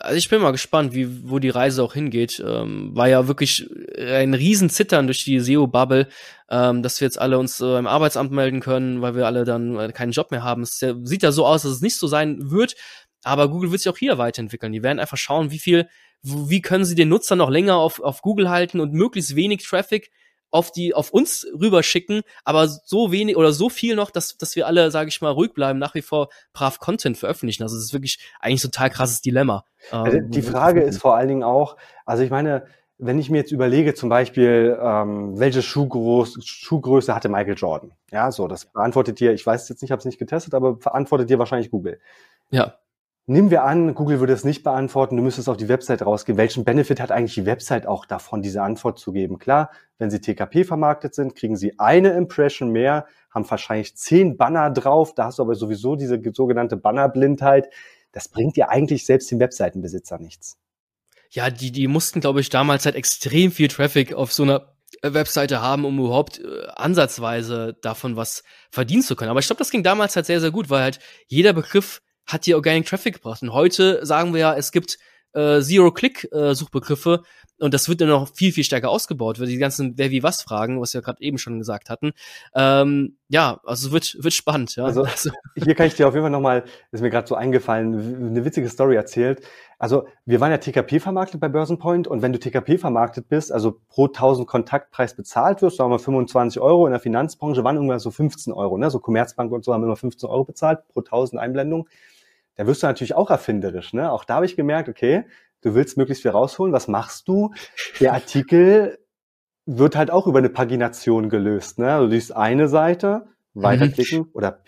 also ich bin mal gespannt, wie wo die Reise auch hingeht. Ähm, war ja wirklich ein Riesenzittern durch die SEO-Bubble, ähm, dass wir jetzt alle uns äh, im Arbeitsamt melden können, weil wir alle dann äh, keinen Job mehr haben. Es ja, sieht ja so aus, dass es nicht so sein wird, aber Google wird sich auch hier weiterentwickeln. Die werden einfach schauen, wie viel, wie können sie den Nutzer noch länger auf, auf Google halten und möglichst wenig Traffic auf die auf uns rüberschicken, aber so wenig oder so viel noch, dass dass wir alle, sage ich mal, ruhig bleiben, nach wie vor brav Content veröffentlichen. Also es ist wirklich eigentlich total krasses Dilemma. Ähm, die Frage ist vor allen Dingen auch, also ich meine, wenn ich mir jetzt überlege, zum Beispiel, ähm, welche Schuhgröße, Schuhgröße hatte Michael Jordan? Ja, so, das beantwortet dir, ich weiß jetzt nicht, ich habe es nicht getestet, aber beantwortet dir wahrscheinlich Google. Ja. Nehmen wir an, Google würde es nicht beantworten, du müsstest auf die Website rausgehen. Welchen Benefit hat eigentlich die Website auch davon, diese Antwort zu geben? Klar, wenn sie TKP vermarktet sind, kriegen sie eine Impression mehr, haben wahrscheinlich zehn Banner drauf, da hast du aber sowieso diese sogenannte Bannerblindheit. Das bringt dir eigentlich selbst den Webseitenbesitzer nichts. Ja, die, die mussten, glaube ich, damals halt extrem viel Traffic auf so einer Webseite haben, um überhaupt äh, ansatzweise davon was verdienen zu können. Aber ich glaube, das ging damals halt sehr, sehr gut, weil halt jeder Begriff hat die Organic Traffic gebracht. Und heute sagen wir ja, es gibt äh, Zero-Click-Suchbegriffe äh, und das wird dann noch viel, viel stärker ausgebaut, weil die ganzen Wer wie was Fragen, was wir gerade eben schon gesagt hatten. Ähm, ja, also wird, wird spannend. Ja. Also, also hier kann ich dir auf jeden Fall nochmal, ist mir gerade so eingefallen, eine witzige Story erzählt. Also wir waren ja TKP vermarktet bei Börsenpoint und wenn du TKP vermarktet bist, also pro 1000 Kontaktpreis bezahlt wirst, sagen wir 25 Euro, in der Finanzbranche waren irgendwann so 15 Euro, ne? so Commerzbank und so haben immer 15 Euro bezahlt pro 1000 Einblendung da wirst du natürlich auch erfinderisch. Ne? Auch da habe ich gemerkt, okay, du willst möglichst viel rausholen. Was machst du? Der Artikel wird halt auch über eine Pagination gelöst. Ne? Du liest eine Seite, weiterklicken mhm. oder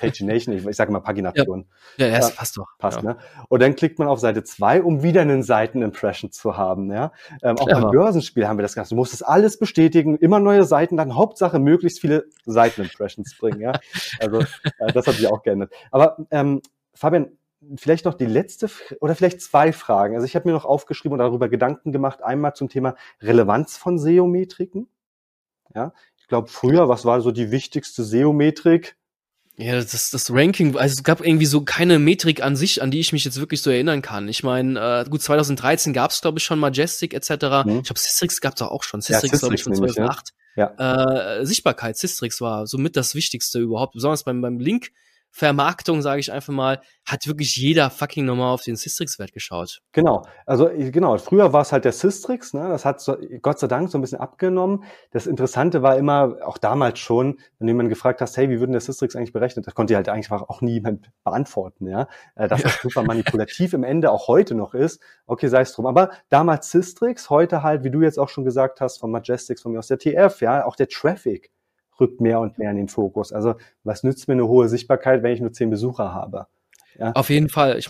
Pagination, ich, ich sage mal Pagination. Ja, ja, ja passt doch. Passt, ja. ne? Und dann klickt man auf Seite zwei, um wieder einen Seitenimpression zu haben, ja. Ähm, auch beim Börsenspiel haben wir das Ganze. Du musst das alles bestätigen, immer neue Seiten, dann Hauptsache möglichst viele Seitenimpressions bringen, ja. Also äh, das hat sich auch geändert. Aber ähm, Fabian, vielleicht noch die letzte oder vielleicht zwei Fragen. Also ich habe mir noch aufgeschrieben und darüber Gedanken gemacht. Einmal zum Thema Relevanz von SEO-Metriken. Ja, ich glaube früher, was war so die wichtigste SEO-Metrik? Ja, das, das Ranking, also es gab irgendwie so keine Metrik an sich, an die ich mich jetzt wirklich so erinnern kann. Ich meine, äh, gut, 2013 gab es, glaube ich, schon Majestic etc. Mhm. Ich glaube, Systrix gab es auch schon. Systrix, ja, glaube ich, von 2008. Ja. Ja. Äh, Sichtbarkeit, Systrix war somit das Wichtigste überhaupt, besonders beim, beim Link Vermarktung, sage ich einfach mal, hat wirklich jeder fucking nochmal auf den Systrix-Wert geschaut. Genau. Also genau, früher war es halt der Systrix, ne? Das hat so, Gott sei Dank so ein bisschen abgenommen. Das Interessante war immer, auch damals schon, wenn du jemanden gefragt hast, hey, wie würden der Systrix eigentlich berechnet? Das konnte halt eigentlich auch niemand beantworten, ja. Äh, dass das super manipulativ im Ende auch heute noch ist. Okay, sei es drum. Aber damals Systrix, heute halt, wie du jetzt auch schon gesagt hast, von Majestics, von mir aus der TF, ja, auch der Traffic rückt mehr und mehr in den Fokus. Also was nützt mir eine hohe Sichtbarkeit, wenn ich nur zehn Besucher habe? Ja? Auf jeden Fall. Ich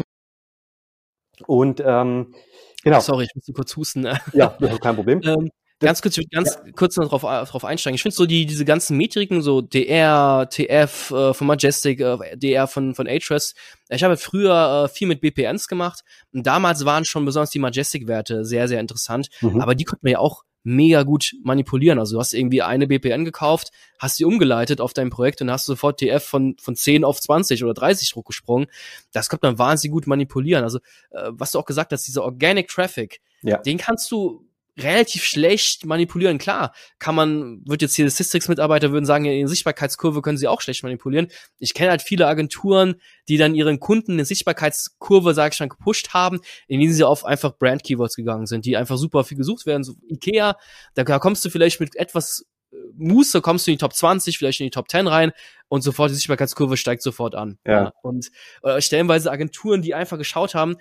und ähm, genau. Sorry, ich musste kurz husten. Ja, kein Problem. ähm, ganz kurz, ganz ja. kurz noch drauf, drauf einsteigen. Ich finde so die, diese ganzen Metriken, so DR, TF äh, von Majestic, äh, DR von, von Ahrefs. Ich habe früher äh, viel mit BPNs gemacht und damals waren schon besonders die Majestic-Werte sehr, sehr interessant. Mhm. Aber die konnten wir ja auch mega gut manipulieren. Also du hast irgendwie eine BPN gekauft, hast die umgeleitet auf dein Projekt und hast sofort TF von, von 10 auf 20 oder 30 Druck gesprungen. Das konnte man wahnsinnig gut manipulieren. Also, äh, was du auch gesagt hast, dieser Organic Traffic, ja. den kannst du relativ schlecht manipulieren. Klar, kann man, wird jetzt hier Systrix-Mitarbeiter würden sagen, in Sichtbarkeitskurve können sie auch schlecht manipulieren. Ich kenne halt viele Agenturen, die dann ihren Kunden eine Sichtbarkeitskurve, sag ich schon, gepusht haben, indem sie auf einfach Brand-Keywords gegangen sind, die einfach super viel gesucht werden. So Ikea, da, da kommst du vielleicht mit etwas äh, Muße kommst du in die Top 20, vielleicht in die Top 10 rein und sofort die Sichtbarkeitskurve steigt sofort an. Ja. ja. Und äh, stellenweise Agenturen, die einfach geschaut haben,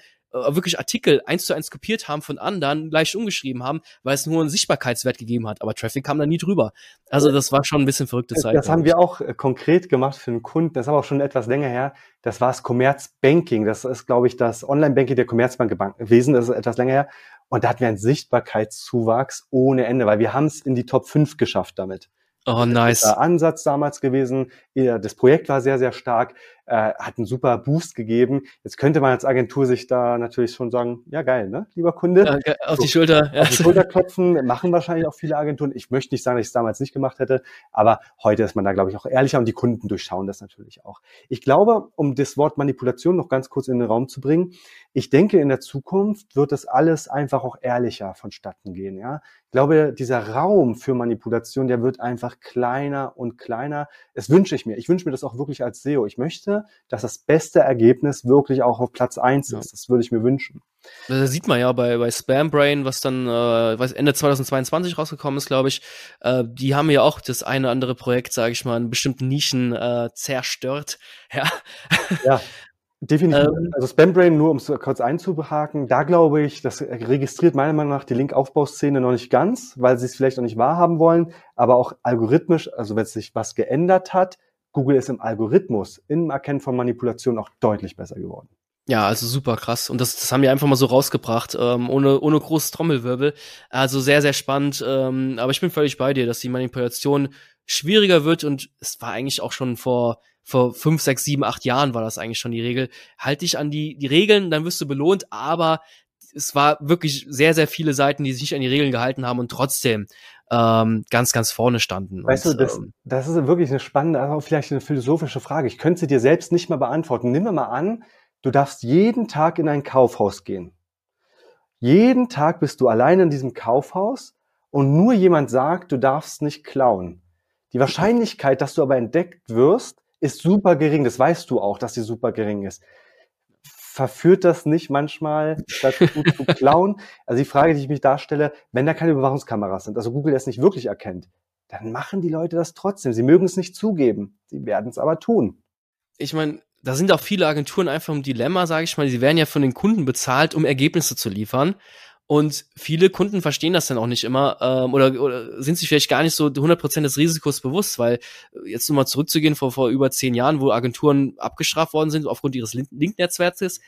wirklich Artikel eins zu eins kopiert haben von anderen, leicht umgeschrieben haben, weil es nur einen Sichtbarkeitswert gegeben hat. Aber Traffic kam da nie drüber. Also das war schon ein bisschen verrückte Zeit. Das haben wir auch äh, konkret gemacht für einen Kunden. Das ist aber auch schon etwas länger her. Das war das Commerzbanking. Das ist, glaube ich, das Online-Banking der Commerzbank gewesen. Das ist etwas länger her. Und da hatten wir einen Sichtbarkeitszuwachs ohne Ende, weil wir haben es in die Top 5 geschafft damit. Oh, nice. Ansatz damals gewesen. Das Projekt war sehr, sehr stark äh, hat einen super Boost gegeben. Jetzt könnte man als Agentur sich da natürlich schon sagen, ja geil, ne, lieber Kunde. Ja, auf so, die Schulter. Ja. Auf die Schulter klopfen, machen wahrscheinlich auch viele Agenturen. Ich möchte nicht sagen, dass ich es damals nicht gemacht hätte, aber heute ist man da, glaube ich, auch ehrlicher und die Kunden durchschauen das natürlich auch. Ich glaube, um das Wort Manipulation noch ganz kurz in den Raum zu bringen, ich denke, in der Zukunft wird das alles einfach auch ehrlicher vonstatten gehen, ja. Ich glaube, dieser Raum für Manipulation, der wird einfach kleiner und kleiner. Es wünsche ich mir. Ich wünsche mir das auch wirklich als SEO. Ich möchte dass das beste Ergebnis wirklich auch auf Platz eins ja. ist. Das würde ich mir wünschen. Das sieht man ja bei, bei Spambrain, was dann äh, weiß Ende 2022 rausgekommen ist, glaube ich. Äh, die haben ja auch das eine oder andere Projekt, sage ich mal, in bestimmten Nischen äh, zerstört. Ja. ja. Definitiv. Ähm, also Spambrain, nur um es kurz einzuhaken, da glaube ich, das registriert meiner Meinung nach die Linkaufbauszene noch nicht ganz, weil sie es vielleicht noch nicht wahrhaben wollen, aber auch algorithmisch, also wenn sich was geändert hat, Google ist im Algorithmus, im Erkennen von Manipulation auch deutlich besser geworden. Ja, also super krass. Und das, das haben wir einfach mal so rausgebracht, ähm, ohne, ohne großes Trommelwirbel. Also sehr, sehr spannend. Ähm, aber ich bin völlig bei dir, dass die Manipulation schwieriger wird und es war eigentlich auch schon vor, vor fünf, sechs, sieben, acht Jahren war das eigentlich schon die Regel. Halt dich an die, die Regeln, dann wirst du belohnt, aber es war wirklich sehr, sehr viele Seiten, die sich an die Regeln gehalten haben und trotzdem ähm, ganz, ganz vorne standen. Weißt und, du, das, ähm, das ist wirklich eine spannende, also vielleicht eine philosophische Frage. Ich könnte sie dir selbst nicht mal beantworten. Nimm mal an, du darfst jeden Tag in ein Kaufhaus gehen. Jeden Tag bist du allein in diesem Kaufhaus und nur jemand sagt, du darfst nicht klauen. Die Wahrscheinlichkeit, dass du aber entdeckt wirst, ist super gering. Das weißt du auch, dass sie super gering ist verführt das nicht manchmal dazu zu klauen? Also die Frage, die ich mich darstelle, wenn da keine Überwachungskameras sind, also Google das nicht wirklich erkennt, dann machen die Leute das trotzdem. Sie mögen es nicht zugeben. Sie werden es aber tun. Ich meine, da sind auch viele Agenturen einfach im Dilemma, sage ich mal. Sie werden ja von den Kunden bezahlt, um Ergebnisse zu liefern. Und viele Kunden verstehen das dann auch nicht immer ähm, oder, oder sind sich vielleicht gar nicht so 100% des Risikos bewusst, weil äh, jetzt nur mal zurückzugehen vor, vor über zehn Jahren, wo Agenturen abgestraft worden sind aufgrund ihres Link-Netzwerkes,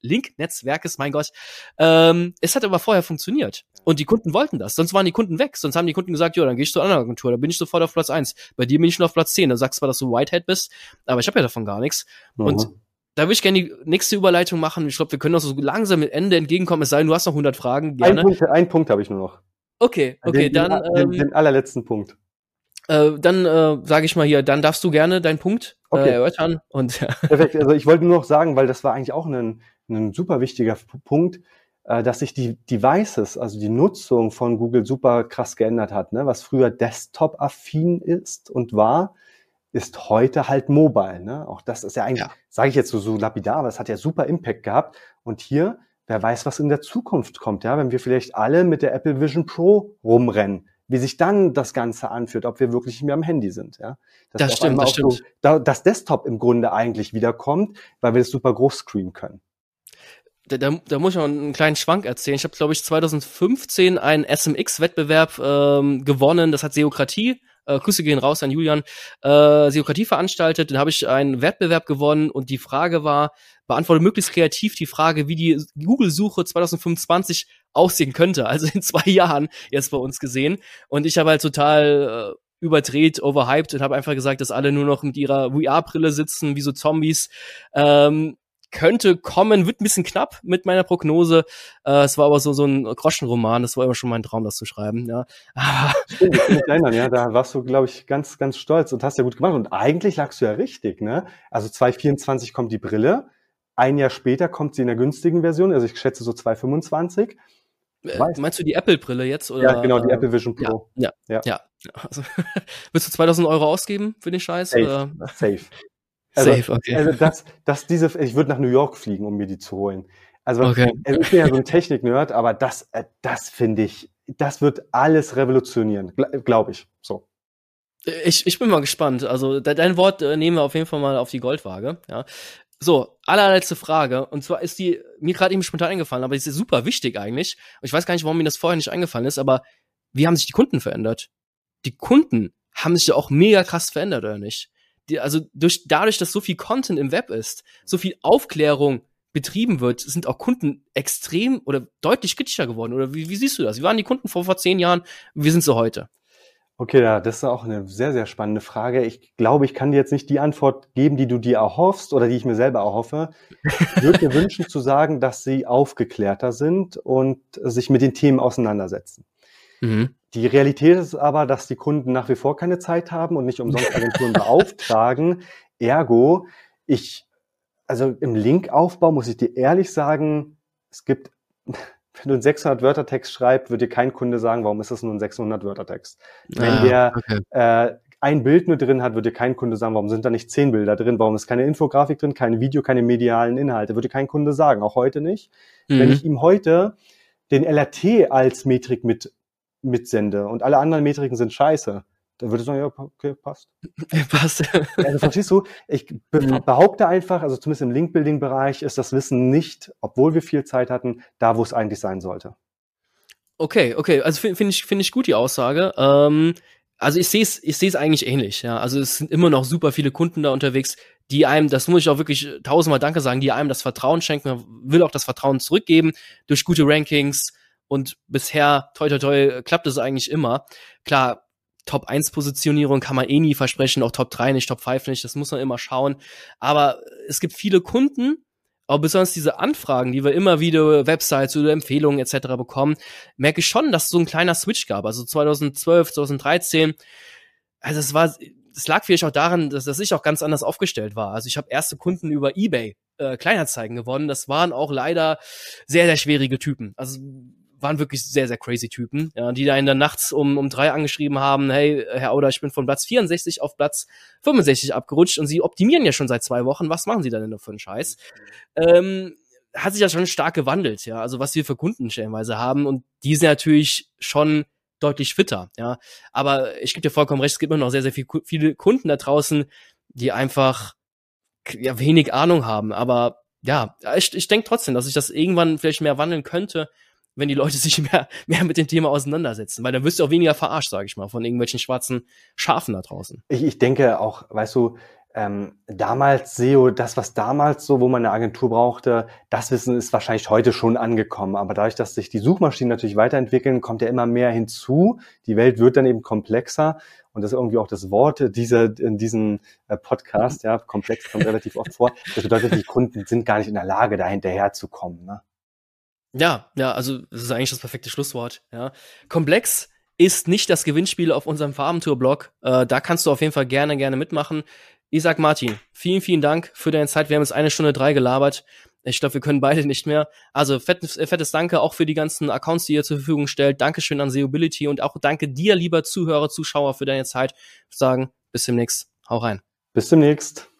Link-Netzwerkes, mein Gott, ähm, es hat aber vorher funktioniert. Und die Kunden wollten das, sonst waren die Kunden weg. Sonst haben die Kunden gesagt, ja, dann gehe ich zu einer anderen Agentur, da bin ich sofort auf Platz eins. Bei dir bin ich schon auf Platz zehn. Dann sagst du zwar, dass du Whitehead bist, aber ich habe ja davon gar nichts. Mhm. Und da würde ich gerne die nächste Überleitung machen. Ich glaube, wir können auch so langsam mit Ende entgegenkommen. Es sei denn, du hast noch 100 Fragen. Gerne. Ein Punkt, ein Punkt habe ich nur noch. Okay, okay, den, dann. Den, ähm, den allerletzten Punkt. Äh, dann äh, sage ich mal hier, dann darfst du gerne deinen Punkt äh, okay. erörtern. Und, Perfekt. Also ich wollte nur noch sagen, weil das war eigentlich auch ein, ein super wichtiger Punkt, äh, dass sich die Devices, also die Nutzung von Google super krass geändert hat. Ne? Was früher Desktop-affin ist und war, ist heute halt mobile. Ne? Auch das ist ja eigentlich, ja. sage ich jetzt so, so lapidar, aber es hat ja super Impact gehabt. Und hier, wer weiß, was in der Zukunft kommt, ja, wenn wir vielleicht alle mit der Apple Vision Pro rumrennen, wie sich dann das Ganze anfühlt, ob wir wirklich mehr am Handy sind. Ja? Dass das stimmt, das stimmt. So, da, das Desktop im Grunde eigentlich wiederkommt, weil wir das super groß screenen können. Da, da, da muss ich noch einen kleinen Schwank erzählen. Ich habe, glaube ich, 2015 einen SMX-Wettbewerb ähm, gewonnen. Das hat Seokratie äh, Grüße gehen raus an Julian, äh, Seokratie veranstaltet. Dann habe ich einen Wettbewerb gewonnen und die Frage war, beantworte möglichst kreativ die Frage, wie die Google-Suche 2025 aussehen könnte. Also in zwei Jahren jetzt bei uns gesehen. Und ich habe halt total äh, überdreht, overhyped und habe einfach gesagt, dass alle nur noch mit ihrer VR-Brille sitzen, wie so Zombies. Ähm, könnte kommen, wird ein bisschen knapp mit meiner Prognose. Äh, es war aber so, so ein Groschenroman, das war immer schon mein Traum, das zu schreiben, ja. Stimmt, ich kann mich erinnern, ja, da warst du, glaube ich, ganz, ganz stolz und hast ja gut gemacht. Und eigentlich lagst du ja richtig, ne? Also 2024 kommt die Brille, ein Jahr später kommt sie in der günstigen Version, also ich schätze so 2025. Äh, meinst du die Apple-Brille jetzt? Oder, ja, genau, die äh, Apple Vision Pro. Ja, ja. ja. ja. Also, willst du 2000 Euro ausgeben für den Scheiß? Safe. Oder? Safe. Also, Safe, okay. Also das, das diese, ich würde nach New York fliegen, um mir die zu holen. Also okay. ich bin ja so ein Technik-Nerd, aber das, äh, das finde ich, das wird alles revolutionieren, glaube ich. So. Ich, ich bin mal gespannt. Also dein Wort äh, nehmen wir auf jeden Fall mal auf die Goldwaage. Ja. So, allerletzte Frage. Und zwar ist die mir gerade eben spontan eingefallen, aber die ist super wichtig eigentlich. Und ich weiß gar nicht, warum mir das vorher nicht eingefallen ist, aber wie haben sich die Kunden verändert? Die Kunden haben sich ja auch mega krass verändert, oder nicht? Die, also durch, dadurch, dass so viel Content im Web ist, so viel Aufklärung betrieben wird, sind auch Kunden extrem oder deutlich kritischer geworden. Oder wie, wie siehst du das? Wie waren die Kunden vor, vor zehn Jahren? Wie sind sie heute? Okay, ja, das ist auch eine sehr, sehr spannende Frage. Ich glaube, ich kann dir jetzt nicht die Antwort geben, die du dir erhoffst oder die ich mir selber erhoffe. Ich würde mir wünschen zu sagen, dass sie aufgeklärter sind und sich mit den Themen auseinandersetzen. Mhm. Die Realität ist aber, dass die Kunden nach wie vor keine Zeit haben und nicht umsonst Agenturen beauftragen. Ergo, ich, also im Linkaufbau muss ich dir ehrlich sagen, es gibt, wenn du einen 600 Wörter Text schreibst, wird dir kein Kunde sagen, warum ist das nur ein 600 Wörter Text. Wenn ah, der okay. äh, ein Bild nur drin hat, wird dir kein Kunde sagen, warum sind da nicht zehn Bilder drin, warum ist keine Infografik drin, keine Video, keine medialen Inhalte, würde kein Kunde sagen, auch heute nicht. Mhm. Wenn ich ihm heute den LRT als Metrik mit mitsende und alle anderen Metriken sind scheiße, dann würde ich sagen, ja, okay, passt. passt. Also verstehst du, ich behaupte einfach, also zumindest im Link-Building-Bereich ist das Wissen nicht, obwohl wir viel Zeit hatten, da, wo es eigentlich sein sollte. Okay, okay, also finde find ich, finde ich gut die Aussage. Ähm, also ich sehe es ich sehe es eigentlich ähnlich, ja. Also es sind immer noch super viele Kunden da unterwegs, die einem, das muss ich auch wirklich tausendmal Danke sagen, die einem das Vertrauen schenken, will auch das Vertrauen zurückgeben durch gute Rankings, und bisher, toi toi toi, klappt es eigentlich immer. Klar, Top 1 Positionierung kann man eh nie versprechen, auch Top 3 nicht, Top 5 nicht, das muss man immer schauen. Aber es gibt viele Kunden, auch besonders diese Anfragen, die wir immer wieder Websites oder Empfehlungen etc. bekommen, merke ich schon, dass es so ein kleiner Switch gab. Also 2012, 2013, also es war, es lag vielleicht auch daran, dass, dass ich auch ganz anders aufgestellt war. Also ich habe erste Kunden über eBay äh, Kleinanzeigen gewonnen. Das waren auch leider sehr, sehr schwierige Typen. Also waren wirklich sehr, sehr crazy Typen, ja, die da in der nachts um, um drei angeschrieben haben, hey, Herr Auder, ich bin von Platz 64 auf Platz 65 abgerutscht und Sie optimieren ja schon seit zwei Wochen, was machen Sie denn denn für einen Scheiß? Ähm, hat sich ja schon stark gewandelt, ja, also was wir für Kunden stellenweise haben und die sind natürlich schon deutlich fitter, ja, aber ich gebe dir vollkommen recht, es gibt immer noch sehr, sehr viel, viele Kunden da draußen, die einfach ja, wenig Ahnung haben, aber ja, ich, ich denke trotzdem, dass sich das irgendwann vielleicht mehr wandeln könnte wenn die Leute sich mehr, mehr mit dem Thema auseinandersetzen, weil dann wirst du auch weniger verarscht, sage ich mal, von irgendwelchen schwarzen Schafen da draußen. Ich, ich denke auch, weißt du, ähm, damals SEO, das, was damals so, wo man eine Agentur brauchte, das Wissen ist wahrscheinlich heute schon angekommen. Aber dadurch, dass sich die Suchmaschinen natürlich weiterentwickeln, kommt ja immer mehr hinzu. Die Welt wird dann eben komplexer. Und das ist irgendwie auch das Wort dieser, in diesem äh, Podcast, ja, komplex kommt relativ oft vor. Das bedeutet, die Kunden sind gar nicht in der Lage, da hinterher zu kommen. Ne? Ja, ja, also das ist eigentlich das perfekte Schlusswort. Ja. Komplex ist nicht das Gewinnspiel auf unserem Farbentour-Blog. Äh, da kannst du auf jeden Fall gerne, gerne mitmachen. Isaac Martin, vielen, vielen Dank für deine Zeit. Wir haben jetzt eine Stunde drei gelabert. Ich glaube, wir können beide nicht mehr. Also fettes, äh, fettes Danke auch für die ganzen Accounts, die ihr zur Verfügung stellt. Dankeschön an Seobility und auch danke dir, lieber Zuhörer, Zuschauer, für deine Zeit. Ich sagen, bis demnächst. Hau rein. Bis demnächst.